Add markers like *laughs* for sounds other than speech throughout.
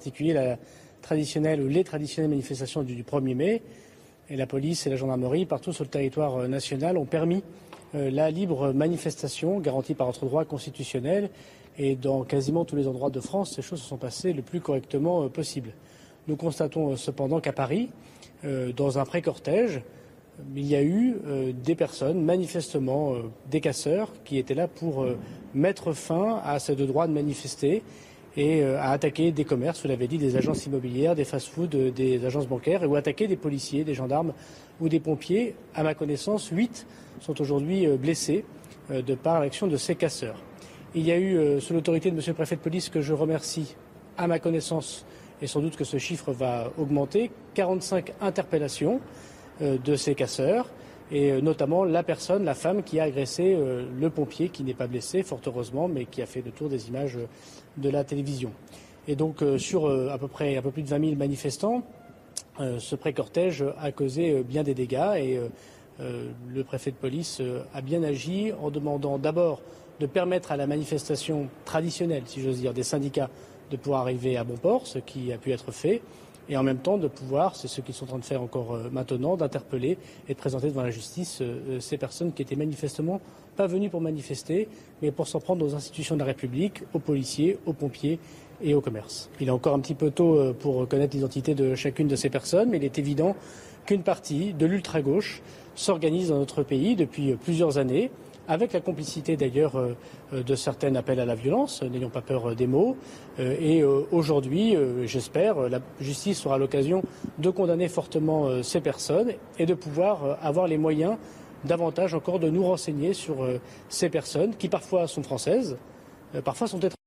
Particulier traditionnelle ou les traditionnelles manifestations du, 1er mai. Et la police et la gendarmerie, partout sur le territoire euh, national, ont permis euh, la libre manifestation garantie par notre droit constitutionnel. Et dans quasiment tous les endroits de France, ces choses se sont passées le plus correctement euh, possible. Nous constatons cependant qu'à Paris, dans un pré-cortège, il y a eu des personnes, manifestement des casseurs, qui étaient là pour mettre fin à ce droit de manifester et euh, à attaquer des commerces, vous l'avez dit, des agences immobilières, des fast-foods, euh, des agences bancaires, ou attaquer des policiers, des gendarmes ou des pompiers. À ma connaissance, huit sont aujourd'hui euh, blessés de par l'action de ces casseurs. Il y a eu, sous l'autorité de M. le préfet de police, que je remercie, à ma connaissance, et sans doute que ce chiffre va augmenter, 45 interpellations de ces casseurs et notamment la personne, la femme qui a agressé le pompier, qui n'est pas blessé, fort heureusement, mais qui a fait le tour des images de la télévision. Et donc, sur à peu près un peu plus de 20 000 manifestants, ce pré-cortège a causé bien des dégâts et le préfet de police a bien agi en demandant d'abord de permettre à la manifestation traditionnelle, si j'ose dire, des syndicats de pouvoir arriver à bon port, ce qui a pu être fait, et en même temps de pouvoir, c'est ce qu'ils sont en train de faire encore euh, maintenant, d'interpeller et de présenter devant la justice euh, euh, ces personnes qui étaient manifestement pas venues pour manifester, mais pour s'en prendre aux institutions de la République, aux policiers, aux pompiers et au commerce. Il est encore un petit peu tôt pour connaître l'identité de chacune de ces personnes, mais il est évident qu'une partie de l'ultra-gauche s'organise dans notre pays depuis plusieurs années avec la complicité d'ailleurs euh, euh, de certains appels à la violence, n'ayons pas peur euh, des mots. Et aujourd'hui, j'espère, la justice aura l'occasion de condamner fortement ces personnes et de pouvoir avoir les moyens davantage encore de nous renseigner sur ces personnes qui parfois sont françaises, parfois sont étrangères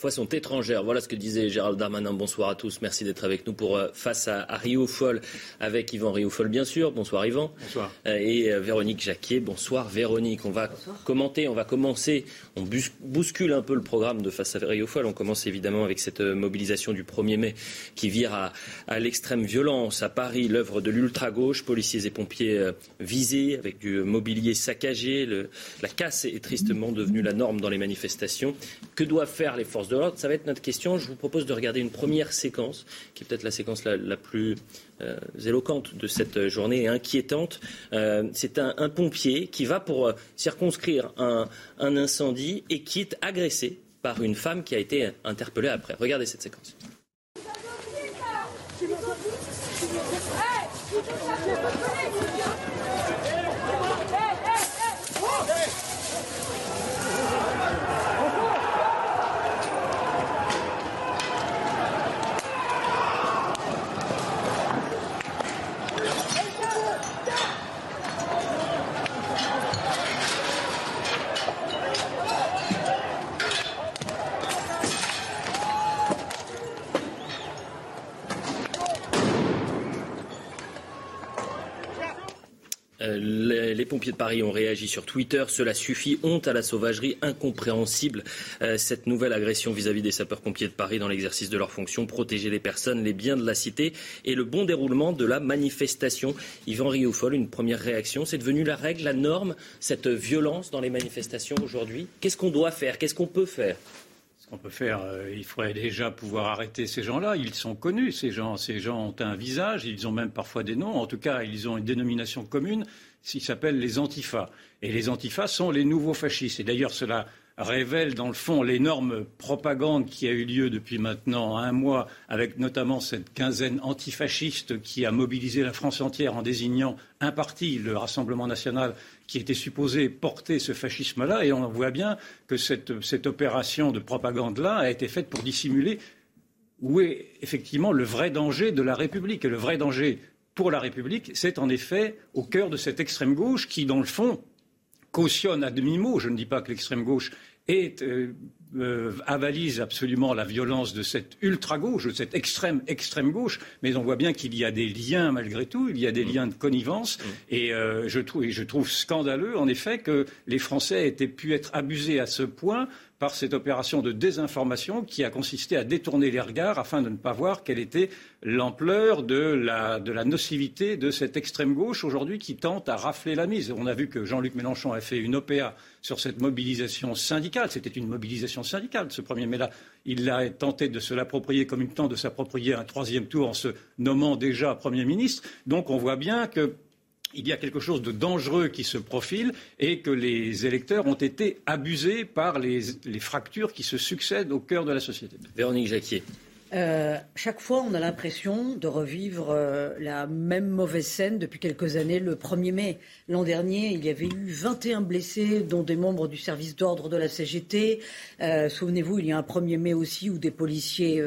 parfois sont étrangères. Voilà ce que disait Gérald Darmanin. Bonsoir à tous. Merci d'être avec nous pour euh, Face à, Rio Folle avec Yvan Rio Folle, bien sûr. Bonsoir Yvan. Bonsoir. Euh, et euh, Véronique Jacquier. Bonsoir Véronique. On va commenter, on va commencer, on bouscule un peu le programme de Face à Rio Folle. On commence évidemment avec cette mobilisation du 1er mai qui vire à, à l'extrême violence. À Paris, l'œuvre de l'ultra-gauche, policiers et pompiers visés avec du mobilier saccagé. Le, la casse est tristement devenue la norme dans les manifestations. Que doivent faire les forces ça va être notre question. Je vous propose de regarder une première séquence, qui est peut-être la séquence la, plus euh, éloquente de cette journée et inquiétante. Euh, c'est un, pompier qui va pour euh, circonscrire un, incendie et qui est agressé par une femme qui a été interpellée après. Regardez cette séquence. Pompiers de Paris ont réagi sur Twitter. Cela suffit. Honte à la sauvagerie, incompréhensible. Euh, cette nouvelle agression vis-à-vis des sapeurs-pompiers de Paris dans l'exercice de leurs fonctions, protéger les personnes, les biens de la cité et le bon déroulement de la manifestation. Yvan Rioufol, une première réaction. C'est devenu la règle, la norme, cette violence dans les manifestations aujourd'hui. Qu'est-ce qu'on doit faire? Qu'est-ce qu'on peut faire? On peut faire, euh, il faudrait déjà pouvoir arrêter ces gens-là. Ils sont connus, ces gens. Ces gens ont un visage, ils ont même parfois des noms. En tout cas, ils ont une dénomination commune s'ils s'appellent les antifas. Et les antifas sont les nouveaux fascistes. Et d'ailleurs, cela révèle dans le fond l'énorme propagande qui a eu lieu depuis maintenant un mois, avec notamment cette quinzaine antifasciste qui a mobilisé la France entière en désignant un parti, le Rassemblement national, qui était supposé porter ce fascisme-là. Et on voit bien que cette, cette opération de propagande-là a été faite pour dissimuler où est effectivement le vrai danger de la République. Et le vrai danger pour la République, c'est en effet au cœur de cette extrême gauche qui, dans le fond, cautionne à demi-mot, je ne dis pas que l'extrême gauche est euh, euh, avalise absolument la violence de cette ultra-gauche, de cette extrême extrême gauche, mais on voit bien qu'il y a des liens malgré tout, il y a des liens de connivence, mm. et, euh, je trouve, et je trouve scandaleux en effet que les Français aient pu être abusés à ce point par cette opération de désinformation qui a consisté à détourner les regards afin de ne pas voir quelle était l'ampleur de la, nocivité de cette extrême gauche aujourd'hui qui tente à rafler la mise. On a vu que Jean-Luc Mélenchon a fait une OPA sur cette mobilisation syndicale. C'était une mobilisation syndicale, ce premier mai-là. Il a tenté de se l'approprier comme une tente de s'approprier un troisième tour en se nommant déjà Premier ministre. Donc on voit bien que il y a quelque chose de dangereux qui se profile et que les électeurs ont été abusés par les, fractures qui se succèdent au cœur de la société. Véronique Jacquier. Euh, chaque fois, on a l'impression de revivre euh, la même mauvaise scène depuis quelques années. Le 1er mai, l'an dernier, il y avait eu 21 blessés, dont des membres du service d'ordre de la CGT. Euh, souvenez-vous, il y a un 1er mai aussi où des policiers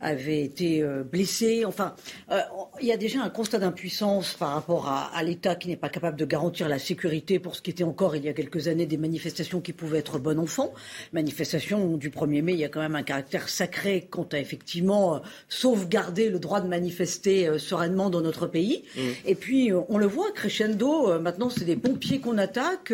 avait été euh, blessé. Enfin, euh, il y a déjà un constat d'impuissance par rapport à, l'État qui n'est pas capable de garantir la sécurité pour ce qui était encore il y a quelques années des manifestations qui pouvaient être bon enfant. Manifestation du 1er mai, il y a quand même un caractère sacré quant à effectivement euh, sauvegarder le droit de manifester sereinement dans notre pays. Mmh. Et puis, on le voit, crescendo, maintenant c'est des pompiers qu'on attaque,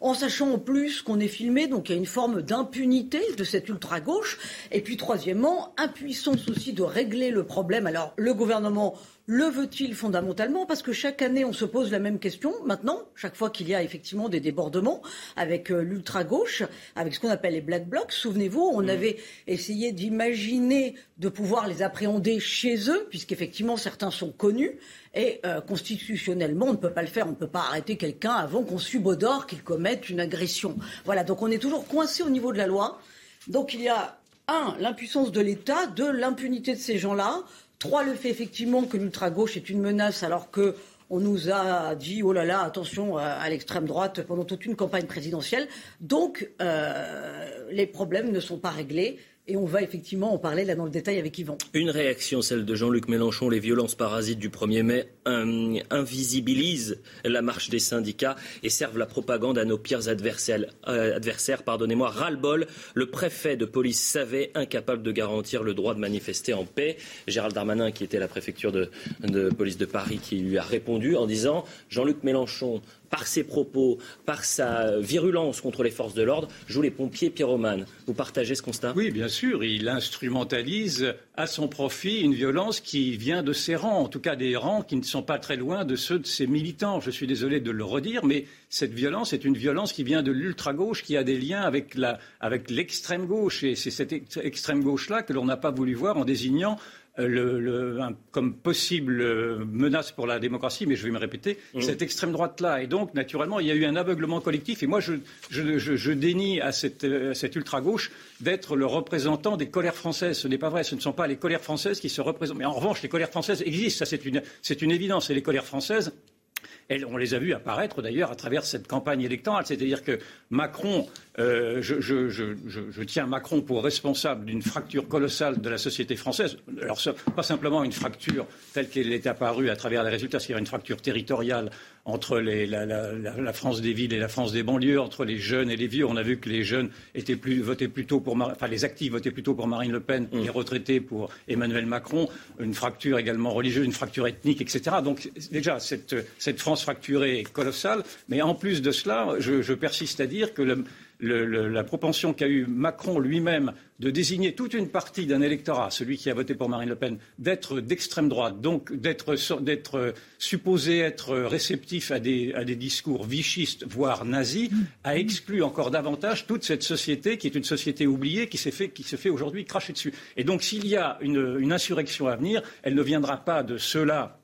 en sachant en plus qu'on est filmé, donc il y a une forme d'impunité de cette ultra-gauche. Et puis, troisièmement, impuissance aussi de régler le problème. Alors, le gouvernement le veut-il fondamentalement? Parce que chaque année, on se pose la même question. Maintenant, chaque fois qu'il y a effectivement des débordements avec euh, l'ultra-gauche, avec ce qu'on appelle les black blocs, souvenez-vous, on mmh. avait essayé d'imaginer de pouvoir les appréhender chez eux, puisqu'effectivement, certains sont connus. Et euh, constitutionnellement, on ne peut pas le faire. On ne peut pas arrêter quelqu'un avant qu'on subodore qu'il commette une agression. Voilà, donc on est toujours coincé au niveau de la loi. Donc il y a un, l'impuissance de l'État, deux, l'impunité de ces gens-là, trois, le fait effectivement que l'ultra-gauche est une menace alors que on nous a dit oh là là attention à l'extrême droite pendant toute une campagne présidentielle. Donc euh, les problèmes ne sont pas réglés. Et on va effectivement en parler là dans le détail avec Yvan. Une réaction, celle de Jean-Luc Mélenchon. Les violences parasites du 1er mai invisibilisent la marche des syndicats et servent la propagande à nos pires adversaires. Euh, adversaires pardonnez-moi, ras-le-bol. Le préfet de police savait, incapable de garantir le droit de manifester en paix. Gérald Darmanin, qui était la préfecture de, de police de Paris, qui lui a répondu en disant Jean-Luc Mélenchon par ses propos, par sa virulence contre les forces de l'ordre, joue les pompiers pyromanes. Vous partagez ce constat? Oui, bien sûr. Il instrumentalise à son profit une violence qui vient de ses rangs, en tout cas des rangs qui ne sont pas très loin de ceux de ses militants. Je suis désolé de le redire, mais cette violence est une violence qui vient de l'ultra-gauche, qui a des liens avec, l'extrême gauche. Et c'est cette extrême gauche-là que l'on n'a pas voulu voir en désignant euh, comme possible euh, menace pour la démocratie, mais je vais me répéter, mmh. cette extrême droite-là. Et donc, naturellement, il y a eu un aveuglement collectif. Et moi, je, dénie à cette, euh, cette ultra-gauche d'être le représentant des colères françaises. Ce n'est pas vrai. Ce ne sont pas les colères françaises qui se représentent. Mais en revanche, les colères françaises existent. Ça, c'est une, c'est une évidence. Et les colères françaises, on les a vus apparaître d'ailleurs à travers cette campagne électorale. C'est-à-dire que Macron, euh, je, tiens Macron pour responsable d'une fracture colossale de la société française. Alors, pas simplement une fracture telle qu'elle est apparue à travers les résultats, c'est-à-dire une fracture territoriale entre la, France des villes et la France des banlieues, entre les jeunes et les vieux. On a vu que les jeunes étaient plus, votaient plutôt pour, enfin les actifs votaient plutôt pour Marine Le Pen, mmh. les retraités pour Emmanuel Macron. Une fracture également religieuse, une fracture ethnique, etc. Donc déjà cette, cette France fracturée est colossale. Mais en plus de cela, je, je persiste à dire que le, la propension qu'a eu Macron lui-même de désigner toute une partie d'un électorat, celui qui a voté pour Marine Le Pen, d'être d'extrême droite, donc d'être supposé être réceptif à des, discours vichistes, voire nazis, a exclu encore davantage toute cette société qui est une société oubliée, qui, se fait aujourd'hui cracher dessus. Et donc s'il y a une insurrection à venir, elle ne viendra pas de ceux-là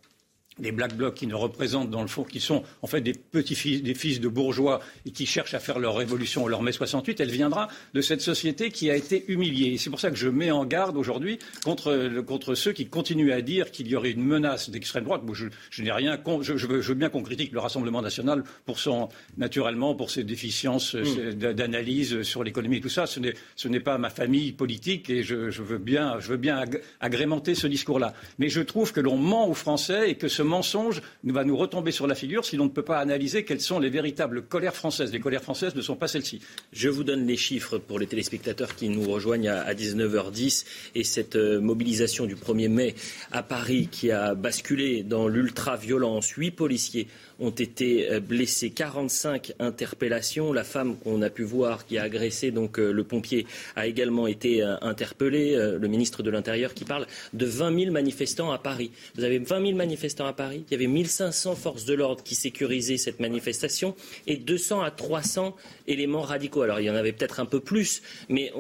des black blocs qui ne représentent dans le fond, qui sont en fait des petits fils, des fils de bourgeois et qui cherchent à faire leur révolution, leur mai 68, elle viendra de cette société qui a été humiliée. C'est pour ça que je mets en garde aujourd'hui contre, contre ceux qui continuent à dire qu'il y aurait une menace d'extrême droite. Je, n'ai rien je, je, veux, bien qu'on critique le Rassemblement national pour son, naturellement, pour ses déficiences mm. d'analyse sur l'économie et tout ça. Ce n'est, ce n'est pas ma famille politique et je, veux bien, je veux bien agrémenter ce discours-là. Mais je trouve que l'on ment aux Français et que ce ce mensonge va nous retomber sur la figure si l'on ne peut pas analyser quelles sont les véritables colères françaises. Les colères françaises ne sont pas celles-ci. Je vous donne les chiffres pour les téléspectateurs qui nous rejoignent à 19h10 et cette euh, mobilisation du 1er mai à Paris qui a basculé dans l'ultra-violence. Huit policiers ont été euh, blessés, 45 interpellations. La femme qu'on a pu voir qui a agressé donc euh, le pompier a également été euh, interpellée. Le ministre de l'Intérieur qui parle de 20 000 manifestants à Paris. Vous avez 20 000 manifestants à Paris. Il y avait 1500 forces de l'ordre qui sécurisaient cette manifestation et 200 à 300 éléments radicaux. Alors il y en avait peut-être un peu plus, mais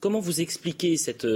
comment vous expliquez cette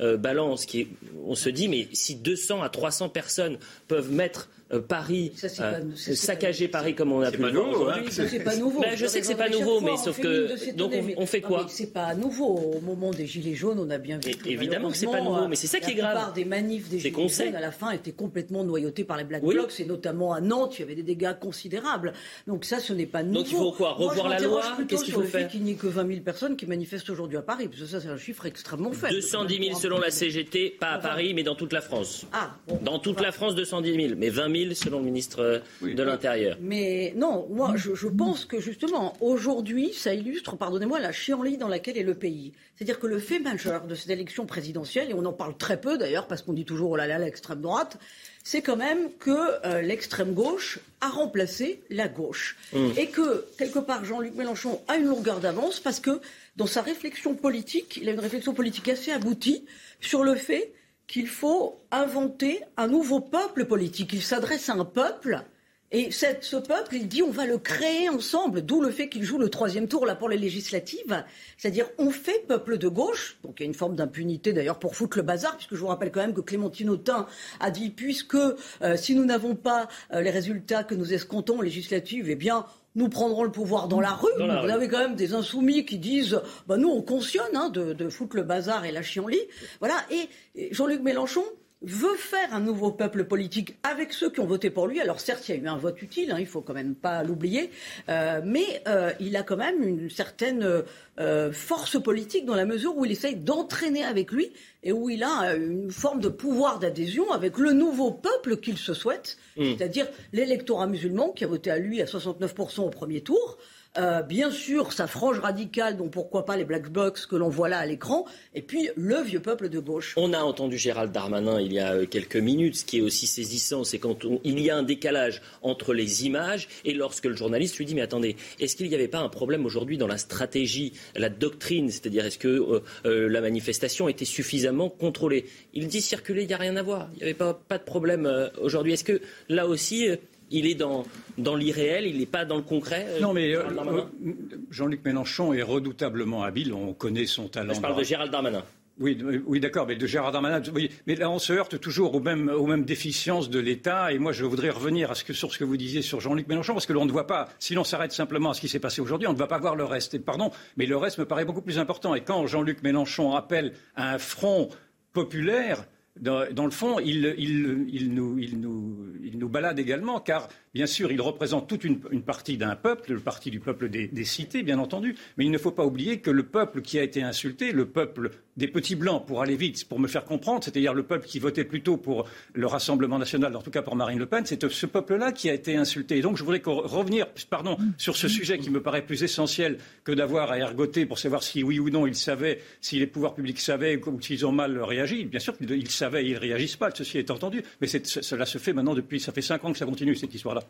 balance qui On se dit, mais si 200 à 300 personnes peuvent mettre Paris, euh, saccager Paris comme on a pu le voir aujourd'hui. C'est pas nouveau. Ben, je sais que c'est pas nouveau, mais sauf que donc on, fait quoi C'est pas nouveau. Au moment des gilets jaunes, on a bien vu. évidemment que c'est pas nouveau, mais c'est ça qui est grave. La plupart des manifs des gilets jaunes à la fin étaient complètement noyautés par les black blocs, et notamment à Nantes, il y avait des dégâts considérables. Donc ça, ce n'est pas nouveau. Donc il faut quoi Revoir la loi Qu'est-ce qu'il faut faire Qu'il n'y ait que 20 000 personnes qui manifestent aujourd'hui à Paris, parce que ça, c'est un chiffre extrêmement faible. 210 000 selon la CGT, pas à Paris, mais dans toute la France. Ah, dans toute la France, 210 000, mais 20 000 selon le ministre euh, de l'Intérieur. Mais non, moi, je, pense que justement, aujourd'hui, ça illustre, pardonnez-moi, la chienlit dans laquelle est le pays. C'est-à-dire que le fait majeur de cette élection présidentielle, et on en parle très peu d'ailleurs, parce qu'on dit toujours, oh là là, l'extrême droite, c'est quand même que euh, l'extrême gauche a remplacé la gauche. Mmh. Et que, quelque part, Jean-Luc Mélenchon a une longueur d'avance, parce que dans sa réflexion politique, il a une réflexion politique assez aboutie sur le fait qu'il faut inventer un nouveau peuple politique. Il s'adresse à un peuple. Et ce peuple, il dit on va le créer ensemble, d'où le fait qu'il joue le troisième tour là pour les législatives. C'est-à-dire on fait peuple de gauche, donc il y a une forme d'impunité d'ailleurs pour foutre le bazar, puisque je vous rappelle quand même que Clémentine Autain a dit puisque euh, si nous n'avons pas euh, les résultats que nous escomptons aux législatives, eh bien nous prendrons le pouvoir dans la rue. Vous avez quand même des insoumis qui disent bah, nous, on cautionne hein, de, foutre le bazar et la chienlit. Voilà. Et Jean-Luc Mélenchon veut faire un nouveau peuple politique avec ceux qui ont voté pour lui. Alors certes, il y a eu un vote utile, hein, il faut quand même pas l'oublier, euh, mais euh, il a quand même une certaine euh, force politique dans la mesure où il essaye d'entraîner avec lui et où il a une forme de pouvoir d'adhésion avec le nouveau peuple qu'il se souhaite, mmh. c'est-à-dire l'électorat musulman qui a voté à lui à 69% au premier tour. Euh, bien sûr sa frange radicale, dont pourquoi pas les black box que l'on voit là à l'écran, et puis le vieux peuple de gauche. On a entendu Gérald Darmanin il y a euh, quelques minutes, ce qui est aussi saisissant, c'est quand il y a un décalage entre les images et lorsque le journaliste lui dit mais attendez, est-ce qu'il n'y avait pas un problème aujourd'hui dans la stratégie, la doctrine, c'est-à-dire est-ce que euh, la manifestation était suffisamment contrôlée? Il dit circuler, il n'y a rien à voir, il n'y avait pas de problème aujourd'hui. Est-ce que là aussi il est dans, dans l'irréel, il n'est pas dans le concret. Euh, non, mais euh, euh, Jean-Luc Mélenchon est redoutablement habile, on connaît son talent. Je parle de Gérald Darmanin. Oui, oui d'accord, mais de Gérald Darmanin. mais là, on se heurte toujours aux mêmes, aux mêmes déficiences de l'État. Et moi, je voudrais revenir à ce que, sur ce que vous disiez sur Jean-Luc Mélenchon, parce que l'on ne voit pas, si l'on s'arrête simplement à ce qui s'est passé aujourd'hui, on ne va pas voir le reste. Et, pardon, mais le reste me paraît beaucoup plus important. Et quand Jean-Luc Mélenchon appelle à un front populaire, dans, le fond, il, il, nous, nous, il, nous, balade également, car Bien sûr, il représente toute une, partie d'un peuple, le parti du peuple des, cités, bien entendu, mais il ne faut pas oublier que le peuple qui a été insulté, le peuple des petits blancs, pour aller vite, pour me faire comprendre, c'est-à-dire le peuple qui votait plutôt pour le Rassemblement national, en tout cas pour Marine Le Pen, c'est ce peuple-là qui a été insulté. Et donc je voudrais revenir pardon, sur ce sujet qui me paraît plus essentiel que d'avoir à ergoter pour savoir si oui ou non ils savaient, si les pouvoirs publics savaient ou s'ils ont mal réagi. Bien sûr qu'ils savaient ils ne réagissent pas, ceci est entendu, mais cela se fait maintenant depuis, ça fait cinq ans que ça continue cette histoire-là.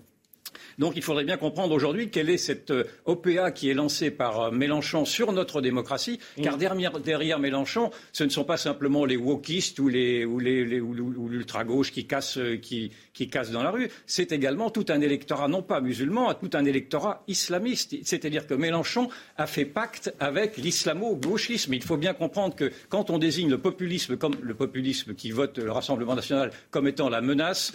Donc il faudrait bien comprendre aujourd'hui quelle est cette euh, OPA qui est lancée par euh, Mélenchon sur notre démocratie, mm. car derrière, Mélenchon, ce ne sont pas simplement les wokistes ou l'ultra-gauche qui cassent, euh, qui, qui cassent dans la rue, c'est également tout un électorat, non pas musulman, tout un électorat islamiste. C'est-à-dire que Mélenchon a fait pacte avec l'islamo-gauchisme. Il faut bien comprendre que quand on désigne le populisme comme le populisme qui vote le Rassemblement national comme étant la menace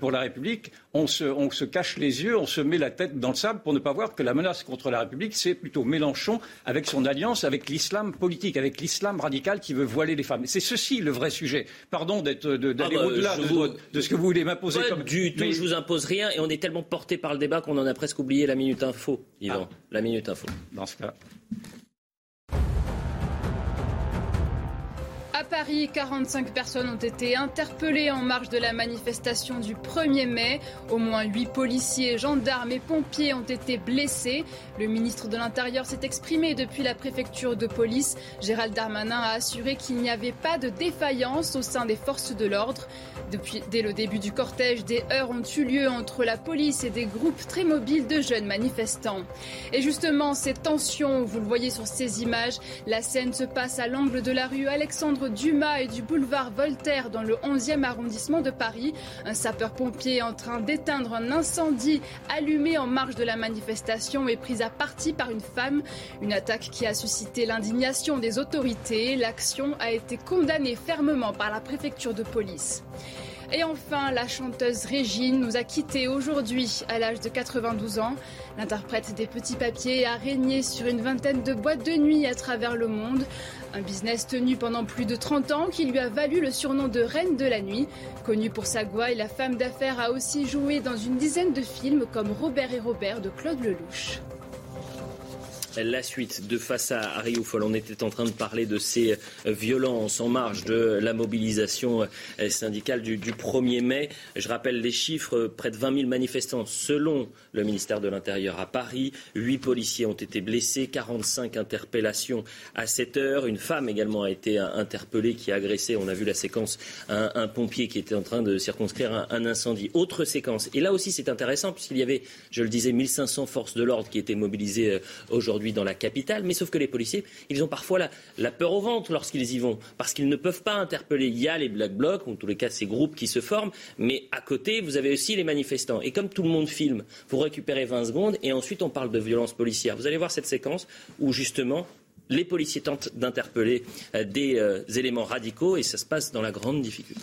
pour la République, on se, on se cache les yeux, on se met la tête dans le sable pour ne pas voir que la menace contre la République, c'est plutôt Mélenchon avec son alliance avec l'islam politique, avec l'islam radical qui veut voiler les femmes. C'est ceci le vrai sujet. Pardon d'aller ah bah, au-delà de, ce que vous voulez m'imposer comme du tout. Je vous impose rien et on est tellement porté par le débat qu'on en a presque oublié la minute info, Yvan. Ah. La minute info. Dans ce cas. Paris, 45 personnes ont été interpellées en marge de la manifestation du 1er mai. Au moins 8 policiers, gendarmes et pompiers ont été blessés. Le ministre de l'Intérieur s'est exprimé depuis la préfecture de police. Gérald Darmanin a assuré qu'il n'y avait pas de défaillance au sein des forces de l'ordre. Dès le début du cortège, des heurts ont eu lieu entre la police et des groupes très mobiles de jeunes manifestants. Et justement, ces tensions, vous le voyez sur ces images, la scène se passe à l'angle de la rue Alexandre Dumas et du boulevard Voltaire dans le 11e arrondissement de Paris. Un sapeur-pompier en train d'éteindre un incendie allumé en marge de la manifestation est pris à partie par une femme. Une attaque qui a suscité l'indignation des autorités. L'action a été condamnée fermement par la préfecture de police. Et enfin, la chanteuse Régine nous a quittés aujourd'hui à l'âge de 92 ans. L'interprète des petits papiers a régné sur une vingtaine de boîtes de nuit à travers le monde. Un business tenu pendant plus de 30 ans qui lui a valu le surnom de Reine de la Nuit. Connue pour sa gouaille, la femme d'affaires a aussi joué dans une dizaine de films comme Robert et Robert de Claude Lelouch la suite de Face à Rioufol. On était en train de parler de ces euh, violences en marge de la mobilisation euh, syndicale du, 1er mai. Je rappelle les chiffres, près de 20 000 manifestants selon le ministère de l'Intérieur à Paris. Huit policiers ont été blessés, 45 interpellations à cette heure. Une femme également a été interpellée qui a agressé, on a vu la séquence, un, pompier qui était en train de circonscrire un, un incendie. Autre séquence. Et là aussi c'est intéressant puisqu'il y avait, je le disais, 1500 forces de l'ordre qui étaient mobilisées euh, dans la capitale, mais sauf que les policiers, ils ont parfois la, peur au ventre lorsqu'ils y vont, parce qu'ils ne peuvent pas interpeller. Il y a les Black Blocs, ou en tous les cas ces groupes qui se forment, mais à côté, vous avez aussi les manifestants. Et comme tout le monde filme, vous récupérez 20 secondes, et ensuite on parle de violence policière. Vous allez voir cette séquence où justement les policiers tentent d'interpeller euh, des euh, éléments radicaux, et ça se passe dans la grande difficulté.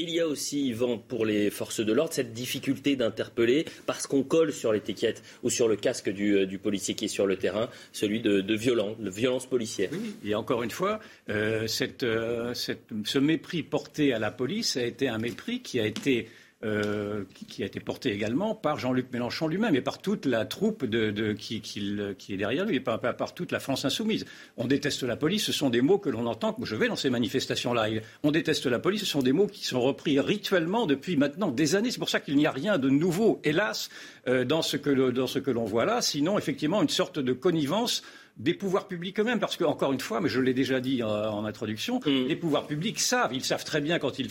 Il y a aussi, Yvan, pour les forces de l'ordre, cette difficulté d'interpeller parce qu'on colle sur l'étiquette ou sur le casque du, euh, policier qui est sur le terrain, celui de, violence, de violence policière. Oui, et encore une fois, euh, euh, ce mépris porté à la police a été un mépris qui a été euh, qui, a été porté également par Jean-Luc Mélenchon lui-même et par toute la troupe de, qui, est derrière lui et par, par, toute la France insoumise. On déteste la police, ce sont des mots que l'on entend. Je vais dans ces manifestations-là. On déteste la police, ce sont des mots qui sont repris rituellement depuis maintenant des années. C'est pour ça qu'il n'y a rien de nouveau, hélas, euh, dans ce que l'on voit là. Sinon, effectivement, une sorte de connivence des pouvoirs publics eux-mêmes, parce que, encore une fois, mais je l'ai déjà dit en, introduction, mm. les pouvoirs publics savent, ils savent très bien quand il,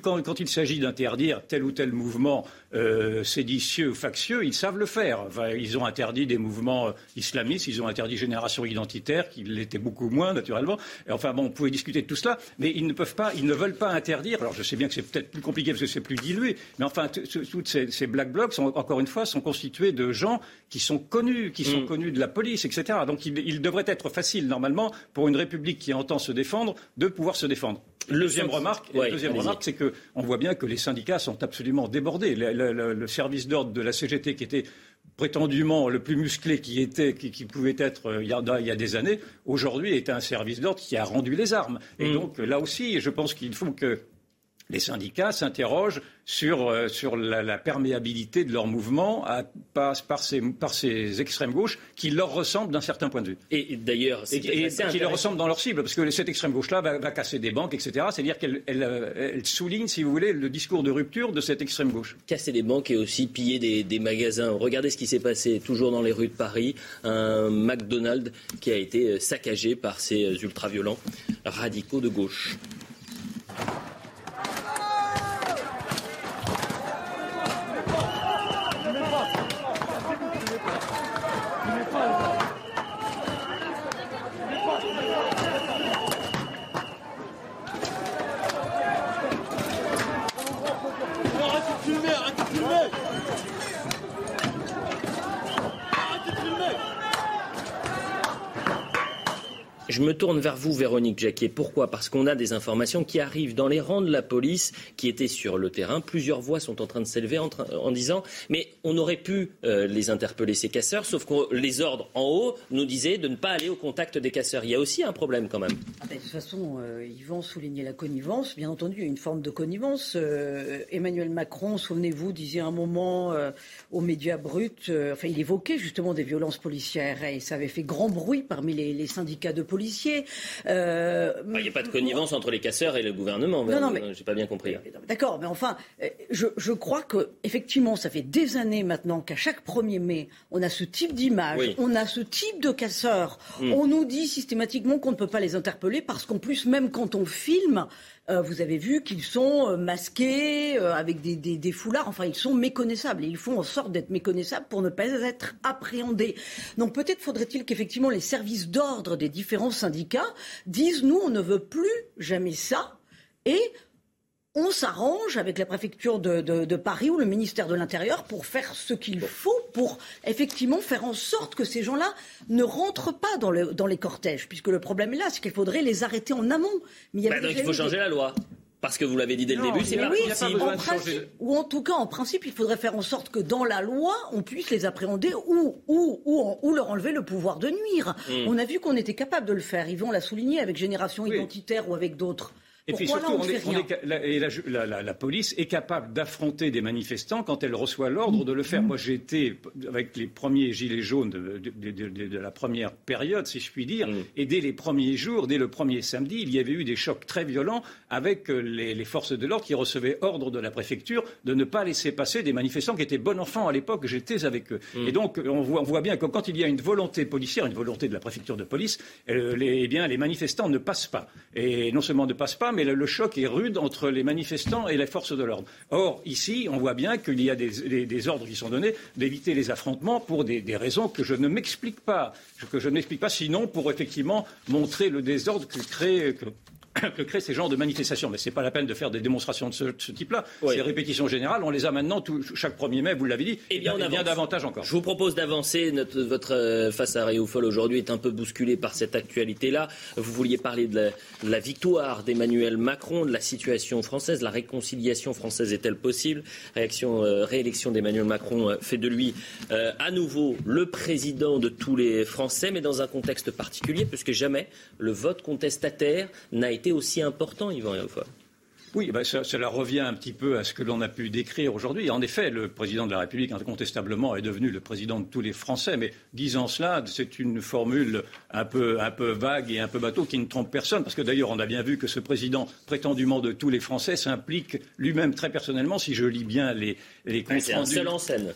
quand, il s'agit d'interdire tel ou tel mouvement euh, séditieux ou factieux, ils savent le faire. ils ont interdit des mouvements euh, islamistes, ils ont interdit Génération Identitaire, qui l'était beaucoup moins, naturellement. Et enfin, bon, on pouvait discuter de tout cela, mais ils ne peuvent pas, ils ne veulent pas interdire. Alors, je sais bien que c'est peut-être plus compliqué parce que c'est plus dilué, mais enfin, toutes ces, ces, black blocs, sont, encore une fois, sont constitués de gens qui sont connus, qui sont mm. connus de la police, etc. Donc, il devrait être facile, normalement, pour une République qui entend se défendre, de pouvoir se défendre. Le deuxième remarque, deuxième remarque, c'est qu'on voit bien que les syndicats sont absolument débordés. Le, service d'ordre de la CGT, qui était prétendument le plus musclé qui, était, qui, pouvait être euh, il y, a, il y, a, des années, aujourd'hui est un service d'ordre qui a rendu les armes. Et mm. donc là aussi, je pense qu'il faut que les syndicats s'interrogent sur, euh, sur la, perméabilité de leur mouvement à, par, par, ces, par ces extrêmes gauches qui leur ressemblent d'un certain point de vue. Et, d'ailleurs, et, qui leur ressemblent dans leur cible, parce que cette extrême gauche-là va, va, casser des banques, etc. C'est-à-dire qu'elle elle, elle souligne, si vous voulez, le discours de rupture de cette extrême gauche. Casser des banques et aussi piller des, des magasins. Regardez ce qui s'est passé toujours dans les rues de Paris. Un McDonald's qui a été saccagé par ces ultra-violents radicaux de gauche. Je me tourne vers vous, Véronique Jacquet. Pourquoi? Parce qu'on a des informations qui arrivent dans les rangs de la police qui étaient sur le terrain. Plusieurs voix sont en train de s'élever en, disant mais on aurait pu euh, les interpeller, ces casseurs, sauf que les ordres en haut nous disaient de ne pas aller au contact des casseurs. Il y a aussi un problème quand même. Ah ben, de toute façon, euh, ils vont souligner la connivence. Bien entendu, une forme de connivence. Euh, Emmanuel Macron, souvenez-vous, disait un moment aux médias bruts, enfin, il évoquait justement des violences policières et ça avait fait grand bruit parmi les syndicats de police policiers. Euh, il n'y a pas de connivence entre les casseurs et le gouvernement. Non, non, mais j'ai pas bien compris. D'accord, mais enfin, euh, je, crois que effectivement, ça fait des années maintenant qu'à chaque 1er mai, on a ce type d'image, on a ce type de casseurs. Hmm. On nous dit systématiquement qu'on ne peut pas les interpeller parce qu'en plus, même quand on filme, euh, vous avez vu qu'ils sont euh, masqués euh, avec des, foulards. Enfin, ils sont méconnaissables. Et ils font en sorte d'être méconnaissables pour ne pas être appréhendés. Donc peut-être faudrait-il qu'effectivement les services d'ordre des différents syndicats disent nous, on ne veut plus jamais ça. Et on s'arrange avec la préfecture de, Paris ou le ministère de l'Intérieur pour faire ce qu'il faut pour effectivement faire en sorte que ces gens-là ne rentrent pas dans, les cortèges. Puisque le problème est là, c'est qu'il faudrait les arrêter en amont. Mais il, bah, donc il faut changer la loi. Parce que vous l'avez dit dès le début, c'est pas oui, possible. Ou en tout cas, en principe, il faudrait faire en sorte que dans la loi, on puisse les appréhender ou, ou, ou, leur enlever le pouvoir de nuire. Hmm. On a vu qu'on était capable de le faire. Yvon l'a souligné avec Génération Identitaire ou avec d'autres. Et puis surtout, la, police est capable d'affronter des manifestants quand elle reçoit l'ordre de le faire. Moi, j'ai été avec les premiers gilets jaunes de, la première période, si je puis dire, mm. et dès les premiers jours, dès le premier samedi, il y avait eu des chocs très violents avec euh, les, forces de l'ordre qui recevaient ordre de la préfecture de ne pas laisser passer des manifestants qui étaient bons enfants à l'époque. J'étais avec eux. Mm. Et donc, on voit, bien que quand il y a une volonté policière, une volonté de la préfecture de police, euh, les, eh bien, les manifestants ne passent pas. Et non seulement ne passent pas, mais le, choc est rude entre les manifestants et les forces de l'ordre. Or, ici, on voit bien qu'il y a des, ordres qui sont donnés d'éviter les affrontements pour des, raisons que je ne m'explique pas, que je n'explique pas, sinon pour effectivement montrer le désordre que crée, *coughs* créent ces genres de manifestations. Mais ce n'est pas la peine de faire des démonstrations de ce, type-là. Ces répétitions générales, on les a maintenant chaque 1er mai, vous l'avez dit, et eh bien, on bien davantage encore. Je vous propose d'avancer. votre euh, face à Réoufol aujourd'hui est un peu bousculé par cette actualité-là. Vous vouliez parler de la, victoire d'Emmanuel Macron, de la situation française, la réconciliation française est-elle possible? Réaction, euh, Réélection d'Emmanuel Macron euh, fait de lui à nouveau le président de tous les Français, mais dans un contexte particulier, puisque jamais le vote contestataire n'a été aussi important, Yvan Réaufol oui, bah, cela revient un petit peu à ce que l'on a pu décrire aujourd'hui. En effet, le président de la République, incontestablement, est devenu le président de tous les Français. Mais disant cela, c'est une formule un peu, un peu vague et un peu bateau qui ne trompe personne. Parce que d'ailleurs, on a bien vu que ce président prétendument de tous les Français s'implique lui-même très personnellement, si je lis bien les, les comptes C'est un seul en scène.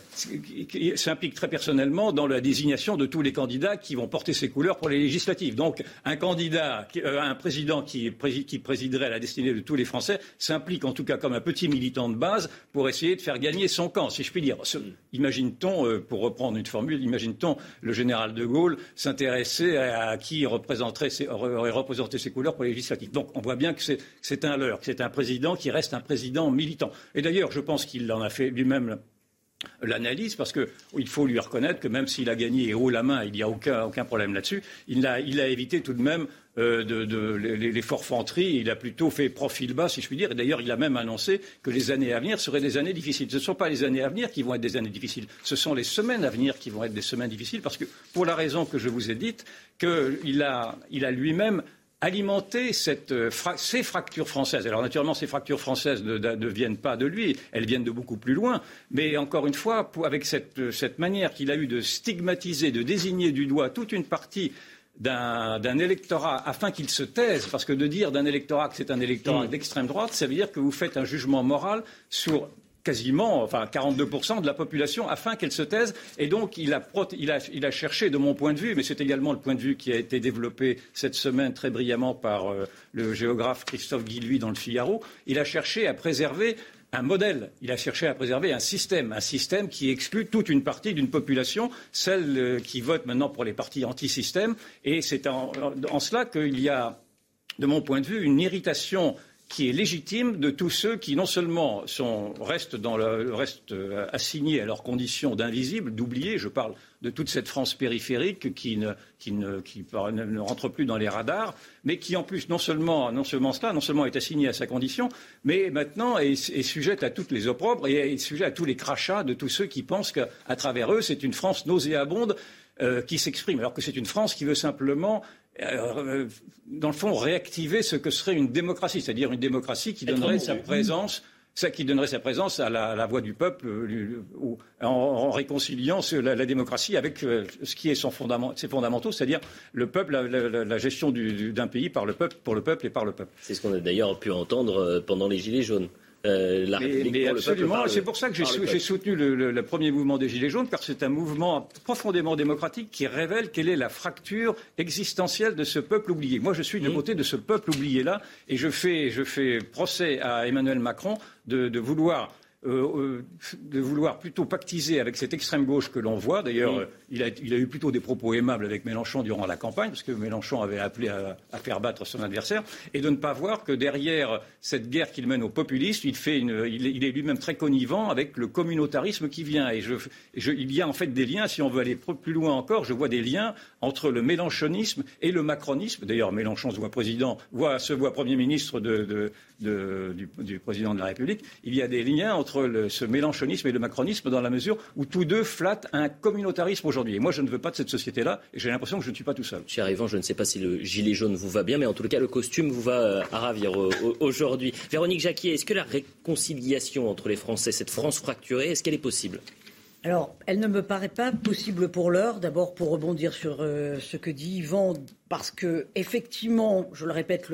S'implique très personnellement dans la désignation de tous les candidats qui vont porter ses couleurs pour les législatives. Donc, un candidat, euh, un président qui, qui présiderait la destinée de tous les Français s'implique en tout cas comme un petit militant de base pour essayer de faire gagner son camp, si je puis dire. Imagine-t-on, euh, pour reprendre une formule, imagine-t-on le général de Gaulle s'intéresser à, qui représenterait ses, aurait représenté ses couleurs pour les législatives. Donc on voit bien que c'est un leurre, que c'est un président qui reste un président militant. Et d'ailleurs, je pense qu'il en a fait lui-même l'analyse, parce qu'il faut lui reconnaître que même s'il a gagné haut la main, il n'y a aucun, problème là-dessus, il a, il a évité tout de même euh, les, forfanteries. Il a plutôt fait profil bas, si je puis dire. Et d'ailleurs, il a même annoncé que les années à venir seraient des années difficiles. Ce ne sont pas les années à venir qui vont être des années difficiles. Ce sont les semaines à venir qui vont être des semaines difficiles, parce que pour la raison que je vous ai dite, qu'il a, il a lui-même alimenté cette, euh, ces fractures françaises. Alors naturellement, ces fractures françaises ne, viennent pas de lui, elles viennent de beaucoup plus loin. Mais encore une fois, avec cette, cette manière qu'il a eu de stigmatiser, de désigner du doigt toute une partie d'un électorat afin qu'il se taise, parce que de dire d'un électorat que c'est un électorat mm. d'extrême droite, ça veut dire que vous faites un jugement moral sur quasiment enfin 42% de la population afin qu'elle se taise. Et donc, il a, il, a, cherché, de mon point de vue, mais c'est également le point de vue qui a été développé cette semaine très brillamment par euh, le géographe Christophe Guilluy dans le Figaro, il a cherché à préserver un modèle. Il a cherché à préserver un système, un système qui exclut toute une partie d'une population, celle euh, qui vote maintenant pour les partis anti-système. Et c'est en, cela qu'il y a, de mon point de vue, une irritation qui est légitime de tous ceux qui non seulement sont, restent, dans le, restent euh, assignés à leurs conditions d'invisibles, d'oubliés, je parle de toute cette France périphérique qui, ne, qui, ne, qui ne, rentre plus dans les radars, mais qui en plus non seulement, non seulement cela, non seulement est assigné à sa condition, mais maintenant est, est sujette à toutes les opprobres et est sujet à tous les crachats de tous ceux qui pensent qu'à travers eux c'est une France nauséabonde euh, qui s'exprime, alors que c'est une France qui veut simplement euh, dans le fond, réactiver ce que serait une démocratie, c'est-à-dire une démocratie qui donnerait sa présence ça qui donnerait sa présence à la, voix du peuple euh, en, réconciliant la, démocratie avec ce qui est son fondament, ses fondamentaux, c'est-à-dire le peuple, la, gestion d'un pays par le peuple, pour le peuple et par le peuple. C'est ce qu'on a d'ailleurs pu entendre pendant les Gilets jaunes. Euh, la mais, absolument, c'est pour ça que j'ai soutenu le, premier mouvement des Gilets jaunes, car c'est un mouvement profondément démocratique qui révèle quelle est la fracture existentielle de ce peuple oublié. Moi, je suis du mmh. côté de ce peuple oublié-là, et je fais, je fais procès à Emmanuel Macron de, de vouloir euh, euh, de vouloir plutôt pactiser avec cette extrême gauche que l'on voit. D'ailleurs, il, a, eu plutôt des propos aimables avec Mélenchon durant la campagne, parce que Mélenchon avait appelé à, faire battre son adversaire, et de ne pas voir que derrière cette guerre qu'il mène aux populistes, il, fait une, il, est lui-même très connivant avec le communautarisme qui vient. Et je, il y a en fait des liens, si on veut aller plus loin encore, je vois des liens entre le mélenchonisme et le macronisme. D'ailleurs, Mélenchon se voit président, voit, se voit Premier ministre de, du, président de la République. Il y a des liens entre ce mélenchonisme et le macronisme dans la mesure où tous deux flattent un communautarisme aujourd'hui. Moi, je ne veux pas de cette société-là et j'ai l'impression que je ne suis pas tout seul. Cher Yvan, je ne sais pas si le gilet jaune vous va bien, mais en tout cas, le costume vous va euh, à ravir euh, aujourd'hui. Véronique Jacquier, est-ce que la réconciliation entre les Français, cette France fracturée, est-ce qu'elle est possible? Alors, elle ne me paraît pas possible pour l'heure. D'abord, pour rebondir sur euh, ce que dit Yvan, parce que effectivement, je le répète,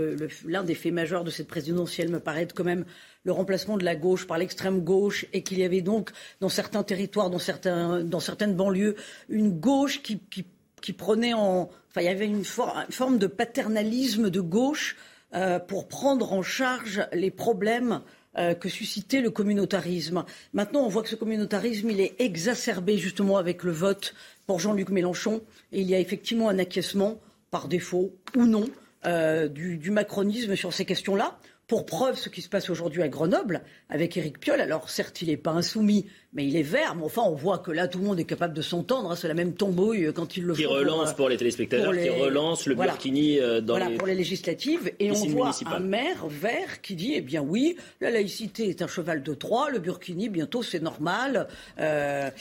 l'un des faits majeurs de cette présidentielle me paraît être quand même le remplacement de la gauche par l'extrême gauche, et qu'il y avait donc dans certains territoires, dans, certains, dans certaines banlieues, une gauche qui, prenait en, enfin, il y avait une, forme de paternalisme de gauche euh, pour prendre en charge les problèmes euh, que suscitait le communautarisme. Maintenant, on voit que ce communautarisme, est exacerbé justement avec le vote pour Jean-Luc Mélenchon. Et il y a effectivement un acquiescement, par défaut ou non, euh, du, macronisme sur ces questions-là. Pour preuve, ce qui se passe aujourd'hui à Grenoble avec Éric Piolle. Alors, certes, il n'est pas insoumis, mais il est vert. Mais enfin, on voit que là, tout le monde est capable de s'entendre. Hein. c'est la même tombouille euh, quand il le qui relance pour, les téléspectateurs, qui relance le Burkini euh, dans voilà, pour les législatives. Et on voit un maire vert qui dit, eh bien oui, la laïcité est un cheval de Troie. Le Burkini, bientôt, c'est normal. Euh,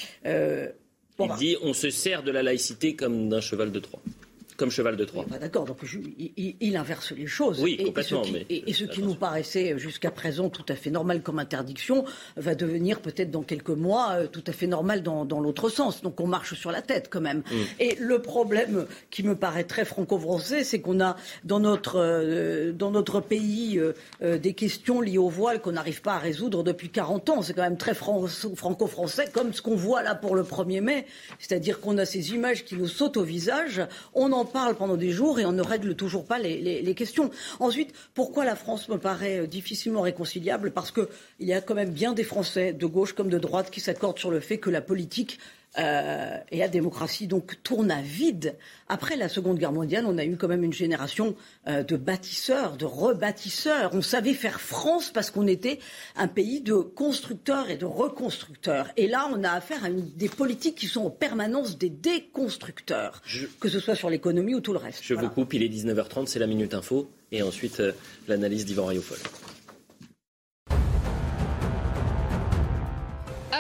il dit, on se sert de la laïcité comme d'un cheval de Troie comme cheval de Troie. D'accord, donc il, inverse les choses. Oui, complètement. Et ce qui, nous paraissait jusqu'à présent tout à fait normal comme interdiction va devenir peut-être dans quelques mois euh, tout à fait normal dans, l'autre sens. Donc on marche sur la tête quand même. Mm. Et le problème qui me paraît très franco-français, c'est qu'on a dans notre, euh, dans notre pays euh, des questions liées au voile qu'on n'arrive pas à résoudre depuis 40 ans. C'est quand même très franco-français, comme ce qu'on voit là pour le 1er mai. C'est-à-dire qu'on a ces images qui nous sautent au visage. On en parle pendant des jours et on ne règle toujours pas les, questions. Ensuite, pourquoi la France me paraît euh, difficilement réconciliable? Parce qu'il y a quand même bien des Français, de gauche comme de droite, qui s'accordent sur le fait que la politique euh, et la démocratie donc tourne à vide. Après la Seconde Guerre mondiale, on a eu quand même une génération euh, de bâtisseurs, de rebâtisseurs. On savait faire France parce qu'on était un pays de constructeurs et de reconstructeurs. Et là, on a affaire à des politiques qui sont en permanence des déconstructeurs, que ce soit sur l'économie ou tout le reste. Je vous coupe, il est 19h30, c'est la Minute Info. Et ensuite, euh, l'analyse d'Yvan Rioufol.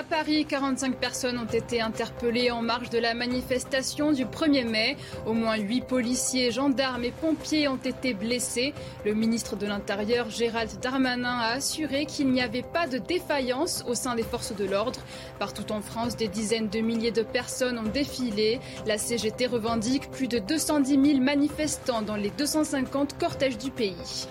Paris, 45 personnes ont été interpellées en marge de la manifestation du 1er mai. Au moins 8 policiers, gendarmes et pompiers ont été blessés. Le ministre de l'Intérieur, Gérald Darmanin, a assuré qu'il n'y avait pas de défaillance au sein des forces de l'ordre. Partout en France, des dizaines de milliers de personnes ont défilé. La CGT revendique plus de 210 000 manifestants dans les 250 cortèges du pays.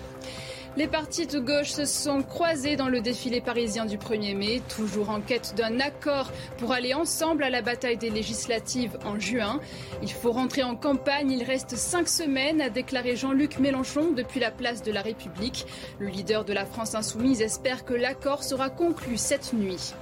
Les partis de gauche se sont croisés dans le défilé parisien du 1er mai, toujours en quête d'un accord pour aller ensemble à la bataille des législatives en juin. Il faut rentrer en campagne, il reste cinq semaines, a déclaré Jean-Luc Mélenchon depuis la place de la République. Le leader de la France insoumise espère que l'accord sera conclu cette nuit.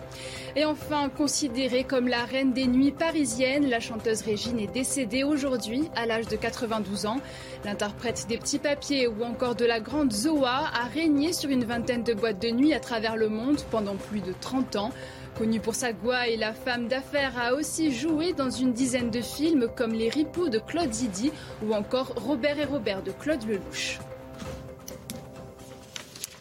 Et enfin, considérée comme la reine des nuits parisiennes, la chanteuse Régine est décédée aujourd'hui à l'âge de 92 ans. L'interprète des petits papiers ou encore de la grande Zoa a régné sur une vingtaine de boîtes de nuit à travers le monde pendant plus de 30 ans. Connue pour sa gouaille, la femme d'affaires a aussi joué dans une dizaine de films comme Les Ripoux de Claude Zidi ou encore Robert et Robert de Claude Lelouch.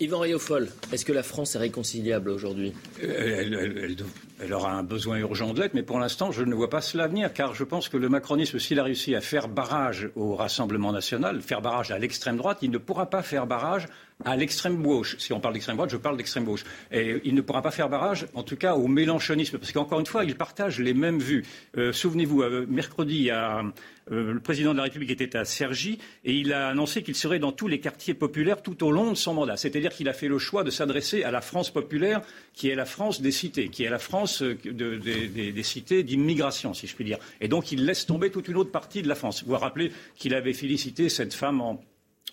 Yvan Riofol, est-ce que la France est réconciliable aujourd'hui? Elle, elle, aura un besoin urgent de l'être, mais pour l'instant, je ne vois pas cela venir, car je pense que le macronisme, s'il a réussi à faire barrage au Rassemblement national, faire barrage à l'extrême droite, il ne pourra pas faire barrage à l'extrême gauche. Si on parle d'extrême droite, je parle d'extrême gauche. Et il ne pourra pas faire barrage, en tout cas, au mélanchonisme, parce qu'encore une fois, ils partagent les mêmes vues. Euh, souvenez-vous, euh, mercredi, euh, le président de la République était à Cergy et il a annoncé qu'il serait dans tous les quartiers populaires tout au long de son mandat. C'est-à-dire qu'il a fait le choix de s'adresser à la France populaire, qui est la France des cités, qui est la France des cités d'immigration, si je puis dire. Et donc, il laisse tomber toute une autre partie de la France. Vous vous rappelez qu'il avait félicité cette femme en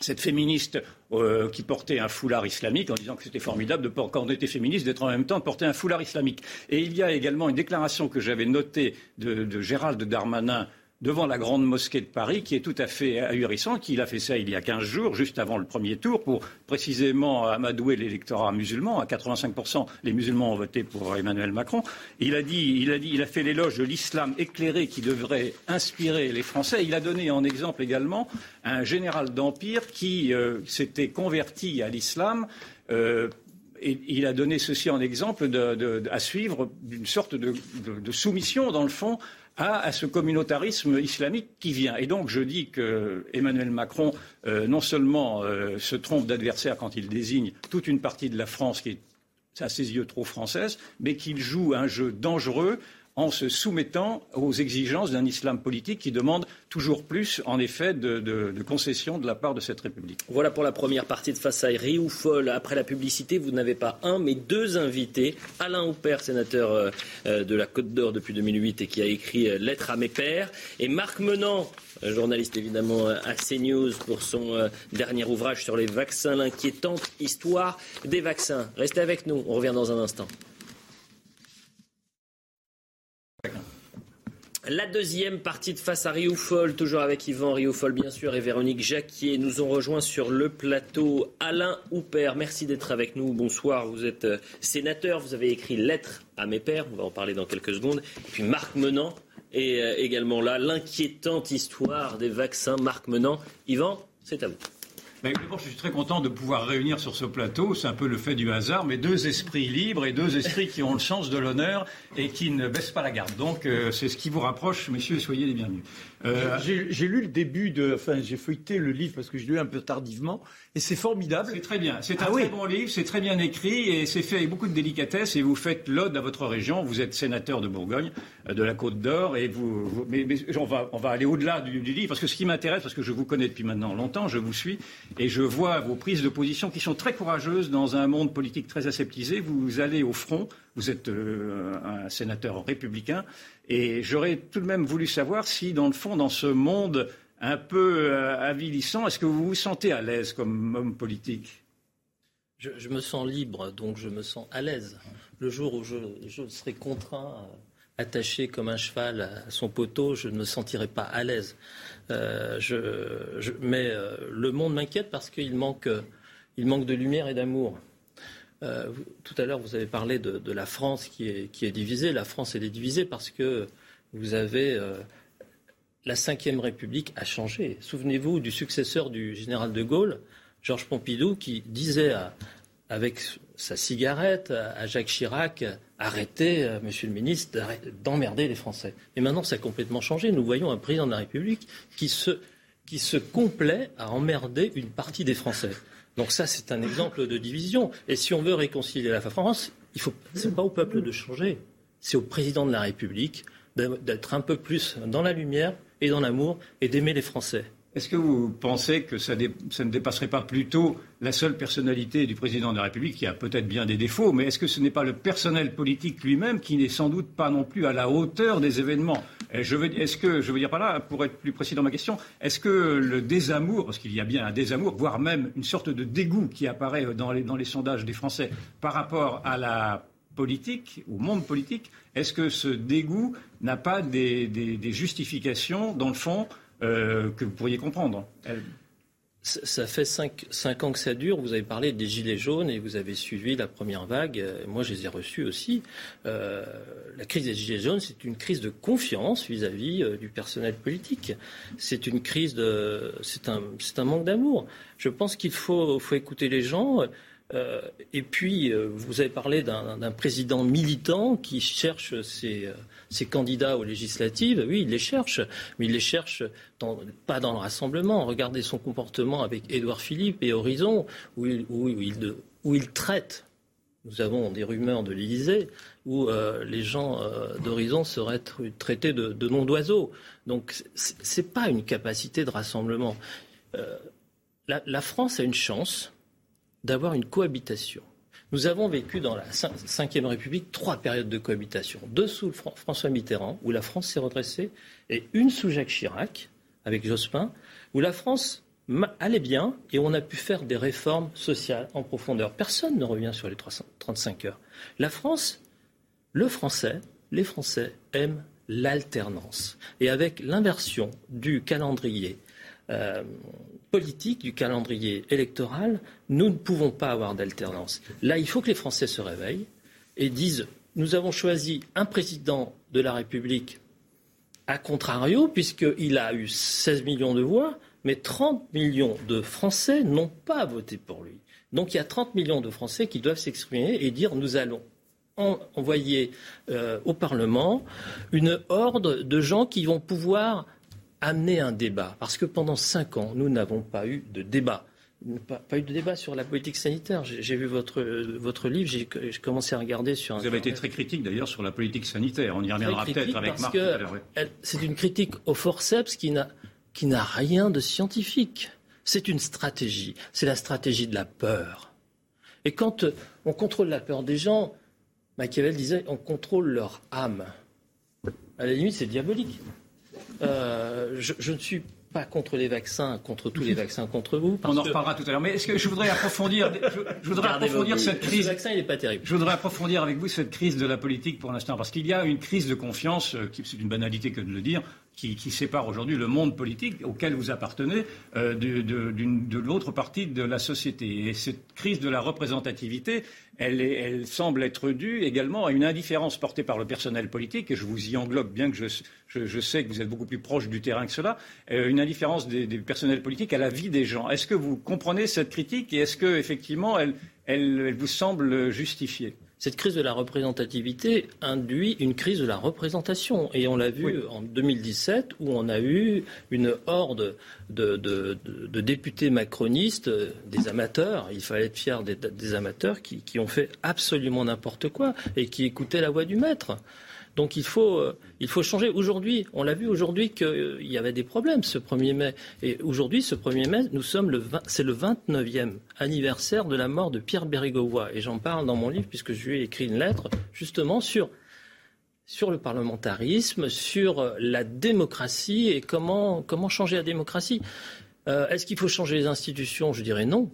cette féministe euh, qui portait un foulard islamique en disant que c'était formidable de, quand on était féministe d'être en même temps porter un foulard islamique. Et il y a également une déclaration que j'avais notée de Gérald Darmanin devant la grande mosquée de Paris, qui est tout à fait ahurissant, qu'il a fait ça il y a 15 jours, juste avant le premier tour, pour précisément amadouer l'électorat musulman. À 85%, les musulmans ont voté pour Emmanuel Macron. Il a dit, il a, dit, il a fait l'éloge de l'islam éclairé qui devrait inspirer les Français. Il a donné en exemple également un général d'Empire qui euh, s'était converti à l'islam. Euh, et il a donné ceci en exemple à suivre d'une sorte de, soumission, dans le fond, à, ce communautarisme islamique qui vient. Et donc je dis que Emmanuel Macron euh, non seulement euh, se trompe d'adversaire quand il désigne toute une partie de la France qui est à ses yeux trop française, mais qu'il joue un jeu dangereux en se soumettant aux exigences d'un islam politique qui demande toujours plus, en effet, de, concessions de la part de cette République. Voilà pour la première partie de Face à Riou Folle. Après la publicité, vous n'avez pas un, mais deux invités. Alain Houpert, sénateur euh, euh, de la Côte d'Or depuis 2008 et qui a écrit euh, Lettre à mes pères. Et Marc Menant, journaliste évidemment à CNews pour son dernier ouvrage sur les vaccins, l'inquiétante histoire des vaccins. Restez avec nous, on revient dans un instant. La deuxième partie de Face à Rioufol, toujours avec Yvan Rioufol bien sûr et Véronique Jacquier, nous ont rejoint sur le plateau Alain Houpert. Merci d'être avec nous. Bonsoir, vous êtes euh, sénateur, vous avez écrit Lettre à mes pères, on va en parler dans quelques secondes. Et puis Marc Menant est euh, également là, l'inquiétante histoire des vaccins. Marc Menant, Yvan, c'est à vous. Je suis très content de pouvoir réunir sur ce plateau, c'est un peu le fait du hasard, mais deux esprits libres et deux esprits qui ont le sens de l'honneur et qui ne baissent pas la garde. Donc, euh, c'est ce qui vous rapproche, messieurs, soyez les bienvenus. Euh, j'ai lu le début de. Enfin, j'ai feuilleté le livre parce que je l'ai lu un peu tardivement. Et c'est formidable. C'est très bien. C'est un ah très bon livre, c'est très bien écrit et c'est fait avec beaucoup de délicatesse. Et vous faites l'ode à votre région. Vous êtes sénateur de Bourgogne, euh, de la Côte d'Or. Et vous, mais, on, va, on va aller au-delà du, du, livre parce que ce qui m'intéresse, parce que je vous connais depuis maintenant longtemps, je vous suis et je vois vos prises de position qui sont très courageuses dans un monde politique très aseptisé. Vous allez au front. Vous êtes euh, un sénateur républicain. Et j'aurais tout de même voulu savoir si, dans le fond, dans ce monde un peu euh, avilissant, est-ce que vous vous sentez à l'aise comme homme politique? Je, me sens libre, donc je me sens à l'aise. Le jour où je, serai contraint, euh, attaché comme un cheval à son poteau, je ne me sentirai pas à l'aise. Euh, mais le monde m'inquiète parce qu'il manque, il manque de lumière et d'amour. tout à l'heure, vous avez parlé de, la France qui est, qui est, divisée. La France, elle est divisée parce que vous avez la Ve République a changé. Souvenez-vous du successeur du général de Gaulle, Georges Pompidou, qui disait avec sa cigarette à Jacques Chirac arrêtez, euh, monsieur le ministre, d'emmerder les Français. Et maintenant, ça a complètement changé. Nous voyons un président de la République qui se, qui complaît à emmerder une partie des Français. Donc ça, c'est un exemple de division. Et si on veut réconcilier la France, il faut, pas au peuple de changer, c'est au président de la République d'être un peu plus dans la lumière et dans l'amour et d'aimer les Français. Est-ce que vous pensez que ça, ne dépasserait pas plutôt la seule personnalité du président de la République, qui a peut-être bien des défauts, mais est-ce que ce n'est pas le personnel politique lui-même qui n'est sans doute pas non plus à la hauteur des événements? Est-ce que, je veux dire par là, pour être plus précis dans ma question, est-ce que le désamour, parce qu'il y a bien un désamour, voire même une sorte de dégoût qui apparaît dans les, dans les sondages des Français par rapport à la politique, au monde politique, est-ce que ce dégoût n'a pas des, justifications, dans le fond, euh, que vous pourriez comprendre ça fait cinq, ans que ça dure. Vous avez parlé des gilets jaunes et vous avez suivi la première vague. Moi, je les ai reçus aussi. Euh, la crise des gilets jaunes, c'est une crise de confiance vis-à-vis euh, du personnel politique. C'est une crise c'est un, manque d'amour. Je pense qu'il faut, écouter les gens. Euh, et puis, euh, vous avez parlé d'un président militant qui cherche ses, euh, candidats aux législatives. Oui, il les cherche, mais il les cherche pas dans le rassemblement. Regardez son comportement avec Édouard Philippe et Horizon, où il, où traite. Nous avons des rumeurs de l'Élysée où les gens d'Horizon seraient traités de, noms d'oiseaux. Donc, ce n'est pas une capacité de rassemblement. La, la France a une chance d'avoir une cohabitation. Nous avons vécu dans la Ve République trois périodes de cohabitation. Deux sous François Mitterrand, où la France s'est redressée, et une sous Jacques Chirac, avec Jospin, où la France allait bien et on a pu faire des réformes sociales en profondeur. Personne ne revient sur les 335 heures. La France, le Français, les Français aiment l'alternance. Et avec l'inversion du calendrier euh, politique, du calendrier électoral, nous ne pouvons pas avoir d'alternance. Là, il faut que les Français se réveillent et disent nous avons choisi un président de la République à contrario, puisqu'il a eu 16 millions de voix, mais 30 millions de Français n'ont pas voté pour lui. Donc il y a 30 millions de Français qui doivent s'exprimer et dire nous allons envoyer euh, au Parlement une horde de gens qui vont pouvoir amener un débat. Parce que pendant cinq ans, nous n'avons pas eu de débat. Pas, eu de débat sur la politique sanitaire. J'ai vu votre, votre livre, j'ai commencé à regarder sur. Vous avez été très critique d'ailleurs sur la politique sanitaire. On y reviendra peut-être avec Marc. C'est une critique au forceps qui n'a rien de scientifique. C'est une stratégie. C'est la stratégie de la peur. Et quand euh, on contrôle la peur des gens, Machiavel disait on contrôle leur âme. À la limite, c'est diabolique. Euh, je, ne suis pas contre les vaccins, contre tous les vaccins contre vous. On en reparlera tout à l'heure. Mais est-ce que je voudrais approfondir, je, voudrais approfondir cette crise. Vaccin, il pas terrible. Je voudrais approfondir avec vous cette crise de la politique pour l'instant, parce qu'il y a une crise de confiance, euh, c'est une banalité que de le dire, qui, sépare aujourd'hui le monde politique auquel vous appartenez euh, de, l'autre partie de la société. Et cette crise de la représentativité, elle, semble être due également à une indifférence portée par le personnel politique, et je vous y englobe, bien que je, sais que vous êtes beaucoup plus proche du terrain que cela, euh, une indifférence des, personnels politiques à la vie des gens. Est-ce que vous comprenez cette critique et est-ce que effectivement elle vous semble justifiée? Cette crise de la représentativité induit une crise de la représentation. Et on l'a vu en 2017 où on a eu une horde de, députés macronistes, des amateurs, il fallait être fier des, amateurs, qui, qui ont fait absolument n'importe quoi et qui écoutaient la voix du maître. Donc il faut, euh, il faut changer. Aujourd'hui, on l'a vu aujourd'hui qu'il euh, y avait des problèmes ce 1er mai. Et aujourd'hui, ce 1er mai, nous sommes le c'est le 29e anniversaire de la mort de Pierre Bérégovoy. Et j'en parle dans mon livre puisque je lui ai écrit une lettre justement sur sur le parlementarisme, sur euh, la démocratie et comment, comment changer la démocratie. Est-ce qu'il faut changer les institutions? Je dirais non.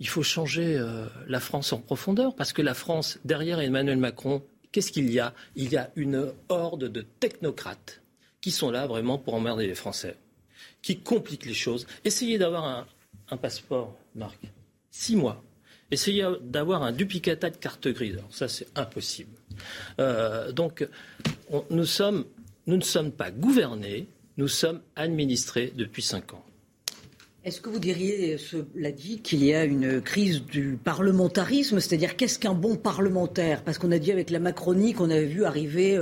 Il faut changer la France en profondeur parce que la France, derrière Emmanuel Macron, qu'est-ce qu'il y a? Il y a une horde de technocrates qui sont là vraiment pour emmerder les Français, qui compliquent les choses. Essayez d'avoir un, passeport, Marc. Six mois. Essayez d'avoir un duplicata de carte grise. Alors ça, c'est impossible. Euh, donc, nous, ne sommes pas gouvernés, nous sommes administrés depuis cinq ans. Est-ce que vous diriez, cela dit, qu'il y a une crise du parlementarisme C'est-à-dire, qu'est-ce qu'un bon parlementaire? Parce qu'on a dit avec la Macronie qu'on avait vu arriver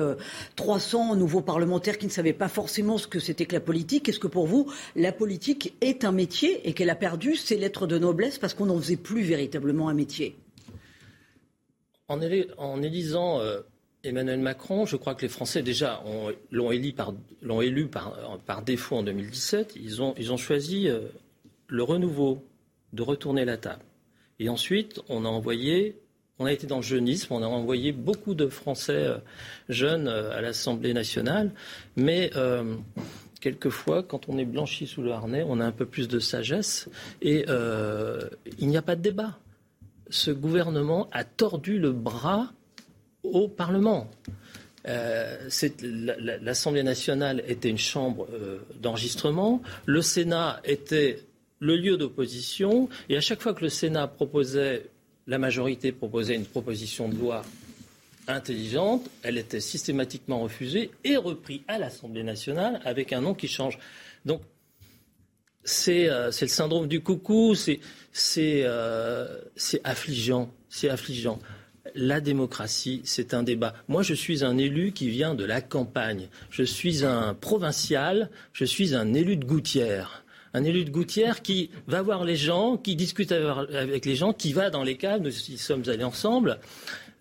300 euh, nouveaux parlementaires qui ne savaient pas forcément ce que c'était que la politique. Est-ce que pour vous, la politique est un métier et qu'elle a perdu ses lettres de noblesse parce qu'on n'en faisait plus véritablement un métier? En, élisant euh, Emmanuel Macron, je crois que les Français déjà l'ont élu, par, défaut en 2017. Ils ont, choisi... Euh, le renouveau, de retourner la table. Et ensuite, on a envoyé, on a été dans le jeunisme, on a envoyé beaucoup de Français euh, jeunes euh, à l'Assemblée nationale, mais euh, quelquefois, quand on est blanchi sous le harnais, on a un peu plus de sagesse et il n'y a pas de débat. Ce gouvernement a tordu le bras au Parlement. L'Assemblée nationale était une chambre d'enregistrement, le Sénat était le lieu d'opposition, et à chaque fois que le Sénat proposait, la majorité proposait une proposition de loi intelligente, elle était systématiquement refusée et reprise à l'Assemblée nationale avec un nom qui change. Donc, c'est euh, le syndrome du coucou, c'est affligeant, c'est affligeant la démocratie, c'est un débat. Moi, je suis un élu qui vient de la campagne. Je suis un provincial, je suis un élu de Gouttière. Un élu de Gouttière qui va voir les gens, qui discute avec les gens, qui va dans les caves. Nous y sommes allés ensemble.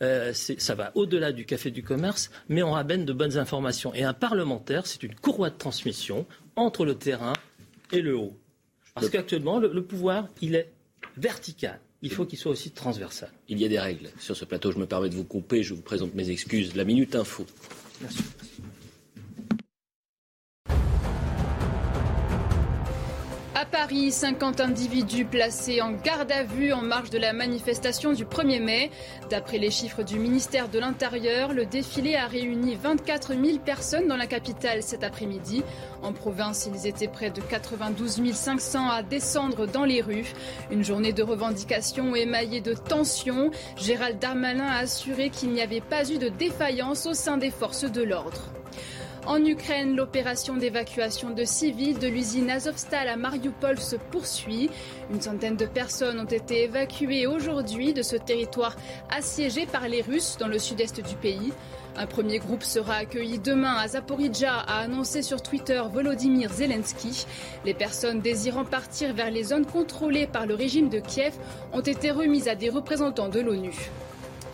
Euh, ça va au-delà du café du commerce, mais on ramène de bonnes informations. Et un parlementaire, c'est une courroie de transmission entre le terrain et le haut. Parce qu'actuellement, le pouvoir, il est vertical il faut qu'il soit aussi transversal. Il y a des règles sur ce plateau. Je me permets de vous couper. Je vous présente mes excuses. La Minute Info. Merci. À Paris, 50 individus placés en garde à vue en marge de la manifestation du 1er mai. D'après les chiffres du ministère de l'Intérieur, le défilé a réuni 24 000 personnes dans la capitale cet après-midi. En province, ils étaient près de 92 500 à descendre dans les rues. Une journée de revendication émaillée de tensions. Gérald Darmanin a assuré qu'il n'y avait pas eu de défaillance au sein des forces de l'ordre. En Ukraine, l'opération d'évacuation de civils de l'usine Azovstal à Mariupol se poursuit. Une centaine de personnes ont été évacuées aujourd'hui de ce territoire assiégé par les Russes dans le sud-est du pays. Un premier groupe sera accueilli demain à Zaporizhia, a annoncé sur Twitter Volodymyr Zelensky. Les personnes désirant partir vers les zones contrôlées par le régime de Kiev ont été remises à des représentants de l'ONU.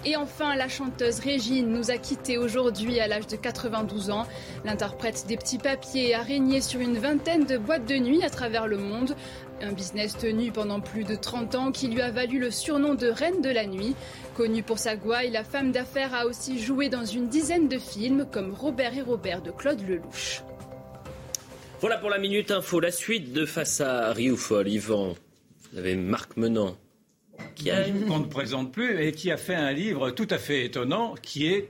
Et enfin, la chanteuse Régine nous a quittés aujourd'hui à l'âge de 92 ans. L'interprète des petits papiers a régné sur une vingtaine de boîtes de nuit à travers le monde. Un business tenu pendant plus de 30 ans qui lui a valu le surnom de Reine de la Nuit. Connue pour sa gouaille, la femme d'affaires a aussi joué dans une dizaine de films comme Robert et Robert de Claude Lelouch. Voilà pour la Minute Info. La suite de Face à Rioufol. Yvan, vous avez Marc Menant qui qu'on ne présente plus et qui a fait un livre tout à fait étonnant qui est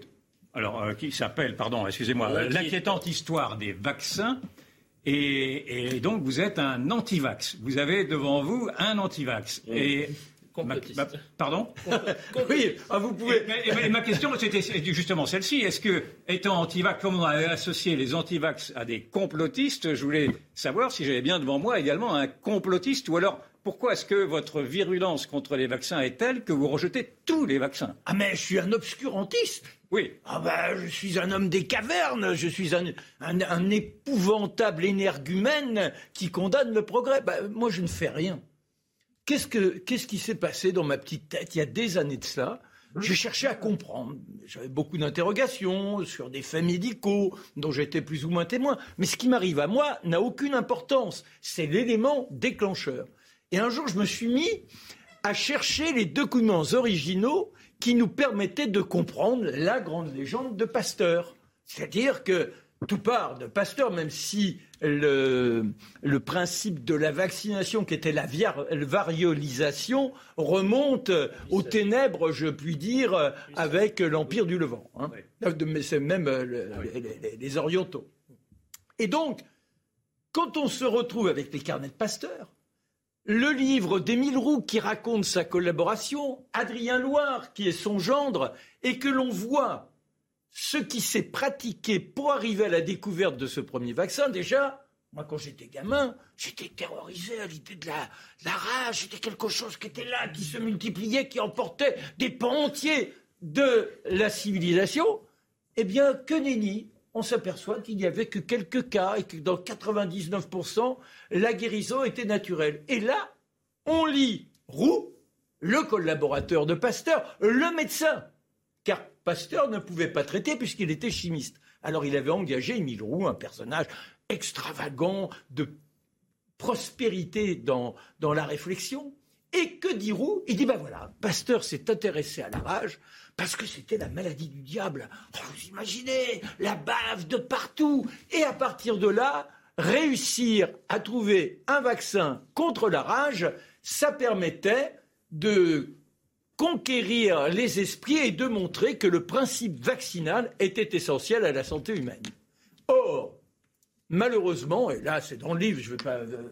alors euh, qui s'appelle pardon excusez-moi l'inquiétante histoire des vaccins et, donc vous êtes un anti-vax. Vous avez devant vous un anti-vax et pardon *laughs* Oui, ah, vous pouvez. Et, ma question, c'était justement celle-ci. Est-ce que, étant anti-vax, comme on a associé les anti-vax à des complotistes, je voulais savoir si j'avais bien devant moi également un complotiste ou alors pourquoi est-ce que votre virulence contre les vaccins est telle que vous rejetez tous les vaccins? Ah mais je suis un obscurantiste. Oui. Ah ben, je suis un homme des cavernes, je suis un, épouvantable énergumène qui condamne le progrès. Ben, moi, je ne fais rien. Qu'est-ce, que, qu'est-ce qui s'est passé dans ma petite tête il y a des années de cela? J'ai cherché à comprendre. J'avais beaucoup d'interrogations sur des faits médicaux dont j'étais plus ou moins témoin. Mais ce qui m'arrive à moi n'a aucune importance. C'est l'élément déclencheur. Et un jour, je me suis mis à chercher les documents originaux qui nous permettaient de comprendre la grande légende de Pasteur. C'est-à-dire que tout part de Pasteur, même si le, principe de la vaccination, qui était la variolisation, remonte aux ténèbres, je puis dire, avec l'Empire du Levant. Hein. C'est même euh, les orientaux. Et donc, quand on se retrouve avec les carnets de Pasteur, le livre d'Émile Roux qui raconte sa collaboration, Adrien Loire qui est son gendre, et que l'on voit ce qui s'est pratiqué pour arriver à la découverte de ce premier vaccin, déjà, moi quand j'étais gamin, j'étais terrorisé à l'idée de la, rage, c'était quelque chose qui était là, qui se multipliait, qui emportait des pans entiers de la civilisation. Eh bien, que nenni, on s'aperçoit qu'il n'y avait que quelques cas et que dans 99%, la guérison était naturelle. Et là, on lit Roux, le collaborateur de Pasteur, le médecin, car Pasteur ne pouvait pas traiter puisqu'il était chimiste. Alors il avait engagé Émile Roux, un personnage extravagant, de prospérité dans, dans la réflexion. Et que dit Roux Il dit ben voilà, Pasteur s'est intéressé à la rage, parce que c'était la maladie du diable. Oh, vous imaginez, la bave de partout. Et à partir de là, réussir à trouver un vaccin contre la rage, ça permettait de conquérir les esprits et de montrer que le principe vaccinal était essentiel à la santé humaine. Or, malheureusement, et là c'est dans le livre, je ne vais pas euh,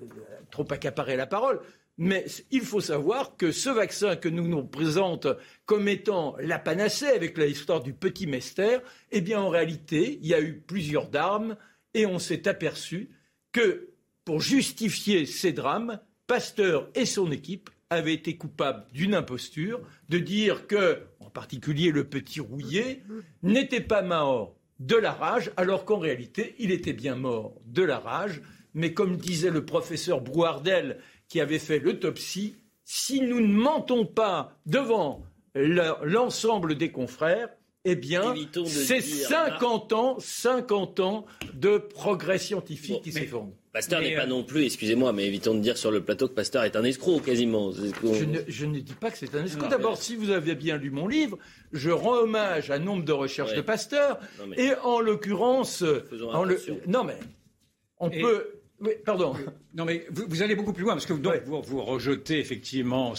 trop accaparer la parole, mais il faut savoir que ce vaccin que nous nous présente comme étant la panacée avec l'histoire du petit Mester, eh bien en réalité, il y a eu plusieurs drames et on s'est aperçu que pour justifier ces drames, Pasteur et son équipe avaient été coupables d'une imposture, de dire que, en particulier le petit rouillé, n'était pas mort de la rage, alors qu'en réalité, il était bien mort de la rage. Mais comme disait le professeur Brouardel, qui avait fait l'autopsie, si nous ne mentons pas devant l'ensemble des confrères, eh bien, c'est 50 ans, 50 ans de progrès scientifique qui s'effondrent. Pasteur n'est pas euh, non plus, excusez-moi, mais évitons de dire sur le plateau que Pasteur est un escroc quasiment. Je ne, dis pas que c'est un escroc. D'abord, si vous avez bien lu mon livre, je rends hommage à nombre de recherches de Pasteur, et en l'occurrence, le... non mais on peut oui, pardon. Non, mais vous, allez beaucoup plus loin, parce que donc, vous, rejetez effectivement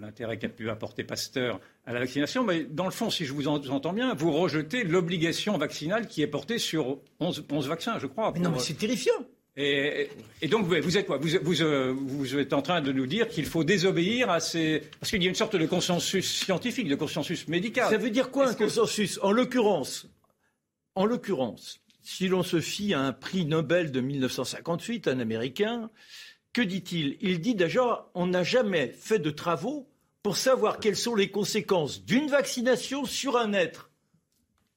l'intérêt qu'a pu apporter Pasteur à la vaccination, mais dans le fond, si je vous entends bien, vous rejetez l'obligation vaccinale qui est portée sur 11, vaccins, je crois. Mais non, mais c'est terrifiant. Et, donc, vous êtes quoi? Vous, vous, êtes en train de nous dire qu'il faut désobéir à ces. Parce qu'il y a une sorte de consensus scientifique, de consensus médical. Ça veut dire quoi un consensus? En l'occurrence, en l'occurrence, si l'on se fie à un prix Nobel de 1958, un Américain, que dit-il? Il dit déjà, on n'a jamais fait de travaux pour savoir quelles sont les conséquences d'une vaccination sur un être.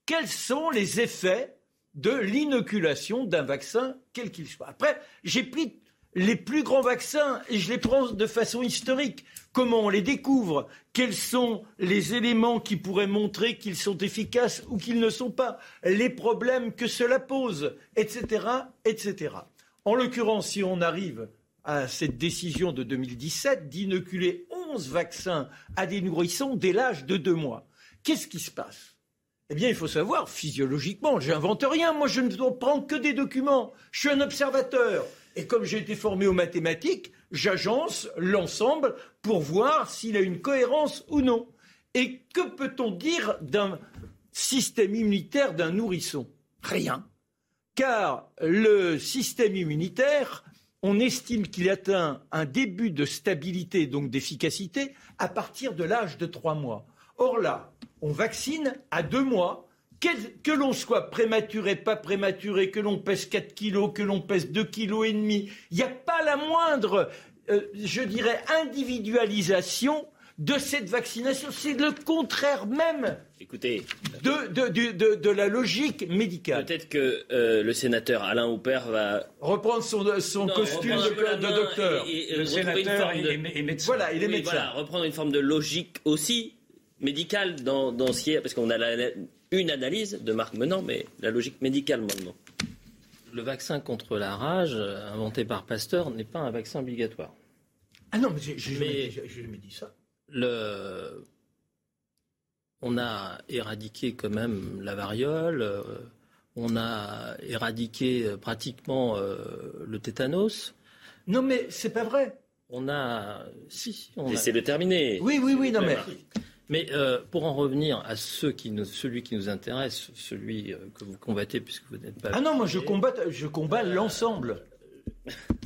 Quels sont les effets de l'inoculation d'un vaccin, quel qu'il soit? Après, j'ai pris les plus grands vaccins et je les prends de façon historique comment on les découvre, quels sont les éléments qui pourraient montrer qu'ils sont efficaces ou qu'ils ne sont pas, les problèmes que cela pose, etc., etc. En l'occurrence, si on arrive à cette décision de 2017 d'inoculer 11 vaccins à des nourrissons dès l'âge de deux mois, qu'est-ce qui se passe? Eh bien, il faut savoir, physiologiquement, j'invente rien, moi je ne prends que des documents, je suis un observateur. Et comme j'ai été formé aux mathématiques, j'agence l'ensemble pour voir s'il a une cohérence ou non. Et que peut-on dire d'un système immunitaire d'un nourrisson? Rien. Car le système immunitaire, on estime qu'il atteint un début de stabilité, donc d'efficacité, à partir de l'âge de trois mois. Or là, on vaccine à deux mois que l'on soit prématuré, pas prématuré, que l'on pèse 4 kilos, que l'on pèse 2 kilos et demi, il n'y a pas la moindre, euh, je dirais, individualisation de cette vaccination. C'est le contraire même Écoutez, de, la logique médicale. Peut-être que euh, le sénateur Alain Houpert va reprendre son, costume de, docteur. le sénateur est, médecin. Voilà, il est médecin. Voilà, reprendre une forme de logique aussi médicale dans, dans ce qui est, parce qu'on a la, une analyse de Marc Menant, mais la logique médicale maintenant. Le vaccin contre la rage, euh, inventé par Pasteur, n'est pas un vaccin obligatoire. Ah non, mais j'ai jamais, dit ça. Le... On a éradiqué quand même la variole, euh, on a éradiqué euh, pratiquement le tétanos. Non, mais c'est pas vrai. On a. Si. On Laissez-le terminer. Oui, oui, oui, non, mais. Mais euh, pour en revenir à ceux qui nous, celui qui nous intéresse, celui euh, que vous combattez puisque vous n'êtes pas. Ah non, moi je combat, je combats l'ensemble.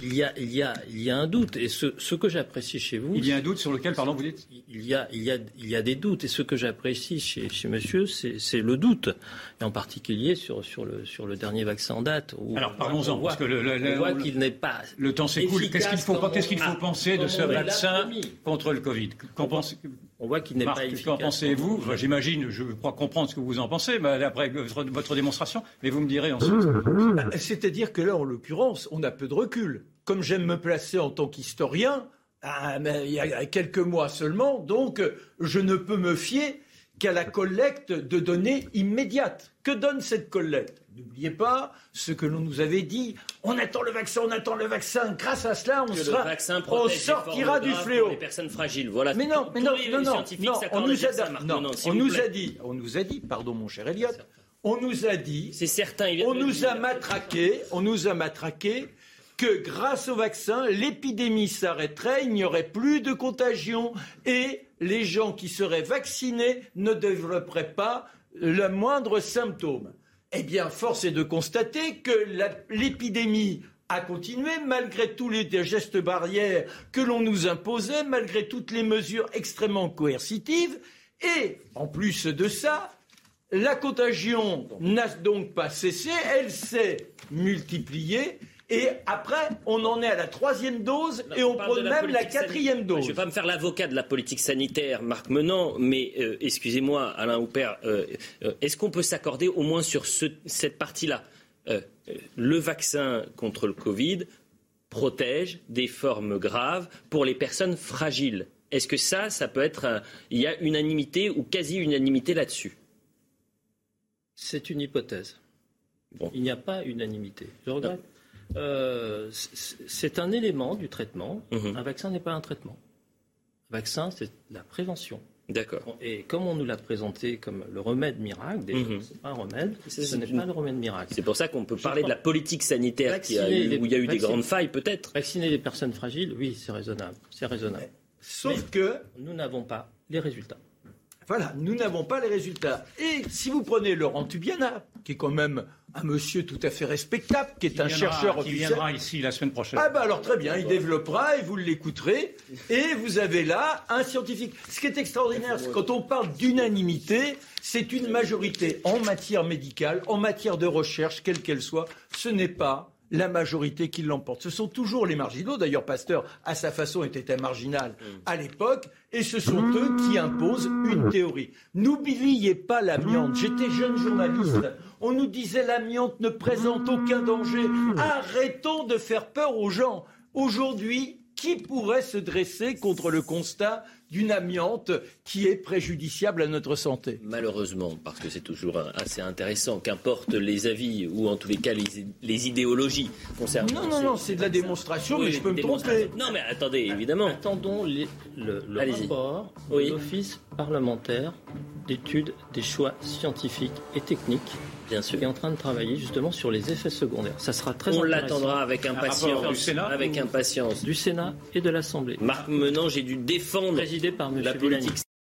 Il y, a, il, y a, il y a un doute, et ce, ce que j'apprécie chez vous. Il y a un doute sur lequel, pardon, vous dites? Il y, a, il, y a, il y a des doutes, et ce que j'apprécie chez, chez monsieur, c'est le doute, et en particulier sur, sur, le, sur le dernier vaccin en date. Alors parlons-en, parce que le, le, on voit qu'il n'est pas. Le temps s'écoule. Qu'est-ce qu'il faut, penser de ce vaccin contre le Covid? On voit qu'il n'est pas efficace. Qu'en pensez-vous? J'imagine, je crois comprendre ce que vous en pensez, mais après votre, démonstration, mais vous me direz ensuite. Bah, *laughs* c'est-à-dire que là, en l'occurrence, on a peu de recul. Comme j'aime me placer en tant qu'historien, ah, il y a quelques mois seulement, donc je ne peux me fier qu'à la collecte de données immédiates. Que donne cette collecte? N'oubliez pas ce que l'on nous avait dit. On attend le vaccin, on attend le vaccin. Grâce à cela, on, sera, on sortira du fléau. Les personnes fragiles, voilà. Mais non, mais non, non, non, on nous a, on nous a dit, on nous a dit, pardon mon cher Elliot, on nous a dit, c'est certain, on nous a matraqué, on nous a matraqué que grâce au vaccin, l'épidémie s'arrêterait, il n'y aurait plus de contagion et les gens qui seraient vaccinés ne développeraient pas le moindre symptôme. Eh bien, force est de constater que l'épidémie a continué malgré tous les gestes barrières que l'on nous imposait, malgré toutes les mesures extrêmement coercitives. Et en plus de ça, la contagion n'a donc pas cessé, elle s'est multipliée. Et après, on en est à la troisième dose et on, prend même la quatrième dose. Je ne vais pas me faire l'avocat de la politique sanitaire, Marc Menant, mais euh, excusez-moi, Alain Houpert, euh, euh, est-ce qu'on peut s'accorder au moins sur cette partie-là? Le vaccin contre le Covid protège des formes graves pour les personnes fragiles. Est-ce que ça, ça peut être. il y a unanimité ou quasi-unanimité là-dessus? C'est une hypothèse. Il n'y a pas unanimité. Je regrette. Euh, c'est un élément du traitement. Mhm. Un vaccin n'est pas un traitement. Un vaccin, c'est la prévention. D'accord. Et comme on nous l'a présenté comme le remède miracle, déjà, mhm. c'est pas un remède, ce n'est pas le remède miracle. C'est pour ça qu'on peut parler de la politique sanitaire qui a où il y a eu des grandes failles, peut-être. Vacciner les personnes fragiles, oui, c'est raisonnable. C'est raisonnable. Sauf que nous n'avons pas les résultats. Voilà, nous n'avons pas les résultats. Et si vous prenez Laurent Tubiana, qui est quand même un monsieur tout à fait respectable, qui est un chercheur qui officiel. viendra ici la semaine prochaine. Ah bah alors très bien, il développera et vous l'écouterez. Et vous avez là un scientifique. Ce qui est extraordinaire, c'est quand on parle d'unanimité, c'est une majorité en matière médicale, en matière de recherche, quelle qu'elle soit. Ce n'est pas la majorité qui l'emporte. Ce sont toujours les marginaux. D'ailleurs, Pasteur, à sa façon, était un marginal à l'époque. Et ce sont eux qui imposent une théorie. N'oubliez pas l'amiante. J'étais jeune journaliste. On nous disait l'amiante ne présente aucun danger. Arrêtons de faire peur aux gens. Aujourd'hui, qui pourrait se dresser contre le constat d'une amiante qui est préjudiciable à notre santé? Malheureusement, parce que c'est toujours assez intéressant, qu'importe les avis ou en tous les cas les, idéologies concernant. Non, non, non, c'est de la démonstration, mais je peux me tromper. Non, mais attendez, évidemment. Attendons le, rapport de l'Office parlementaire d'études des choix scientifiques et techniques Bien sûr. est en train de travailler justement sur les effets secondaires. Ça sera très On l'attendra avec impatience. Du Sénat, avec impatience. Du Sénat et de l'Assemblée. Marc Menant, j'ai dû défendre par M. la politique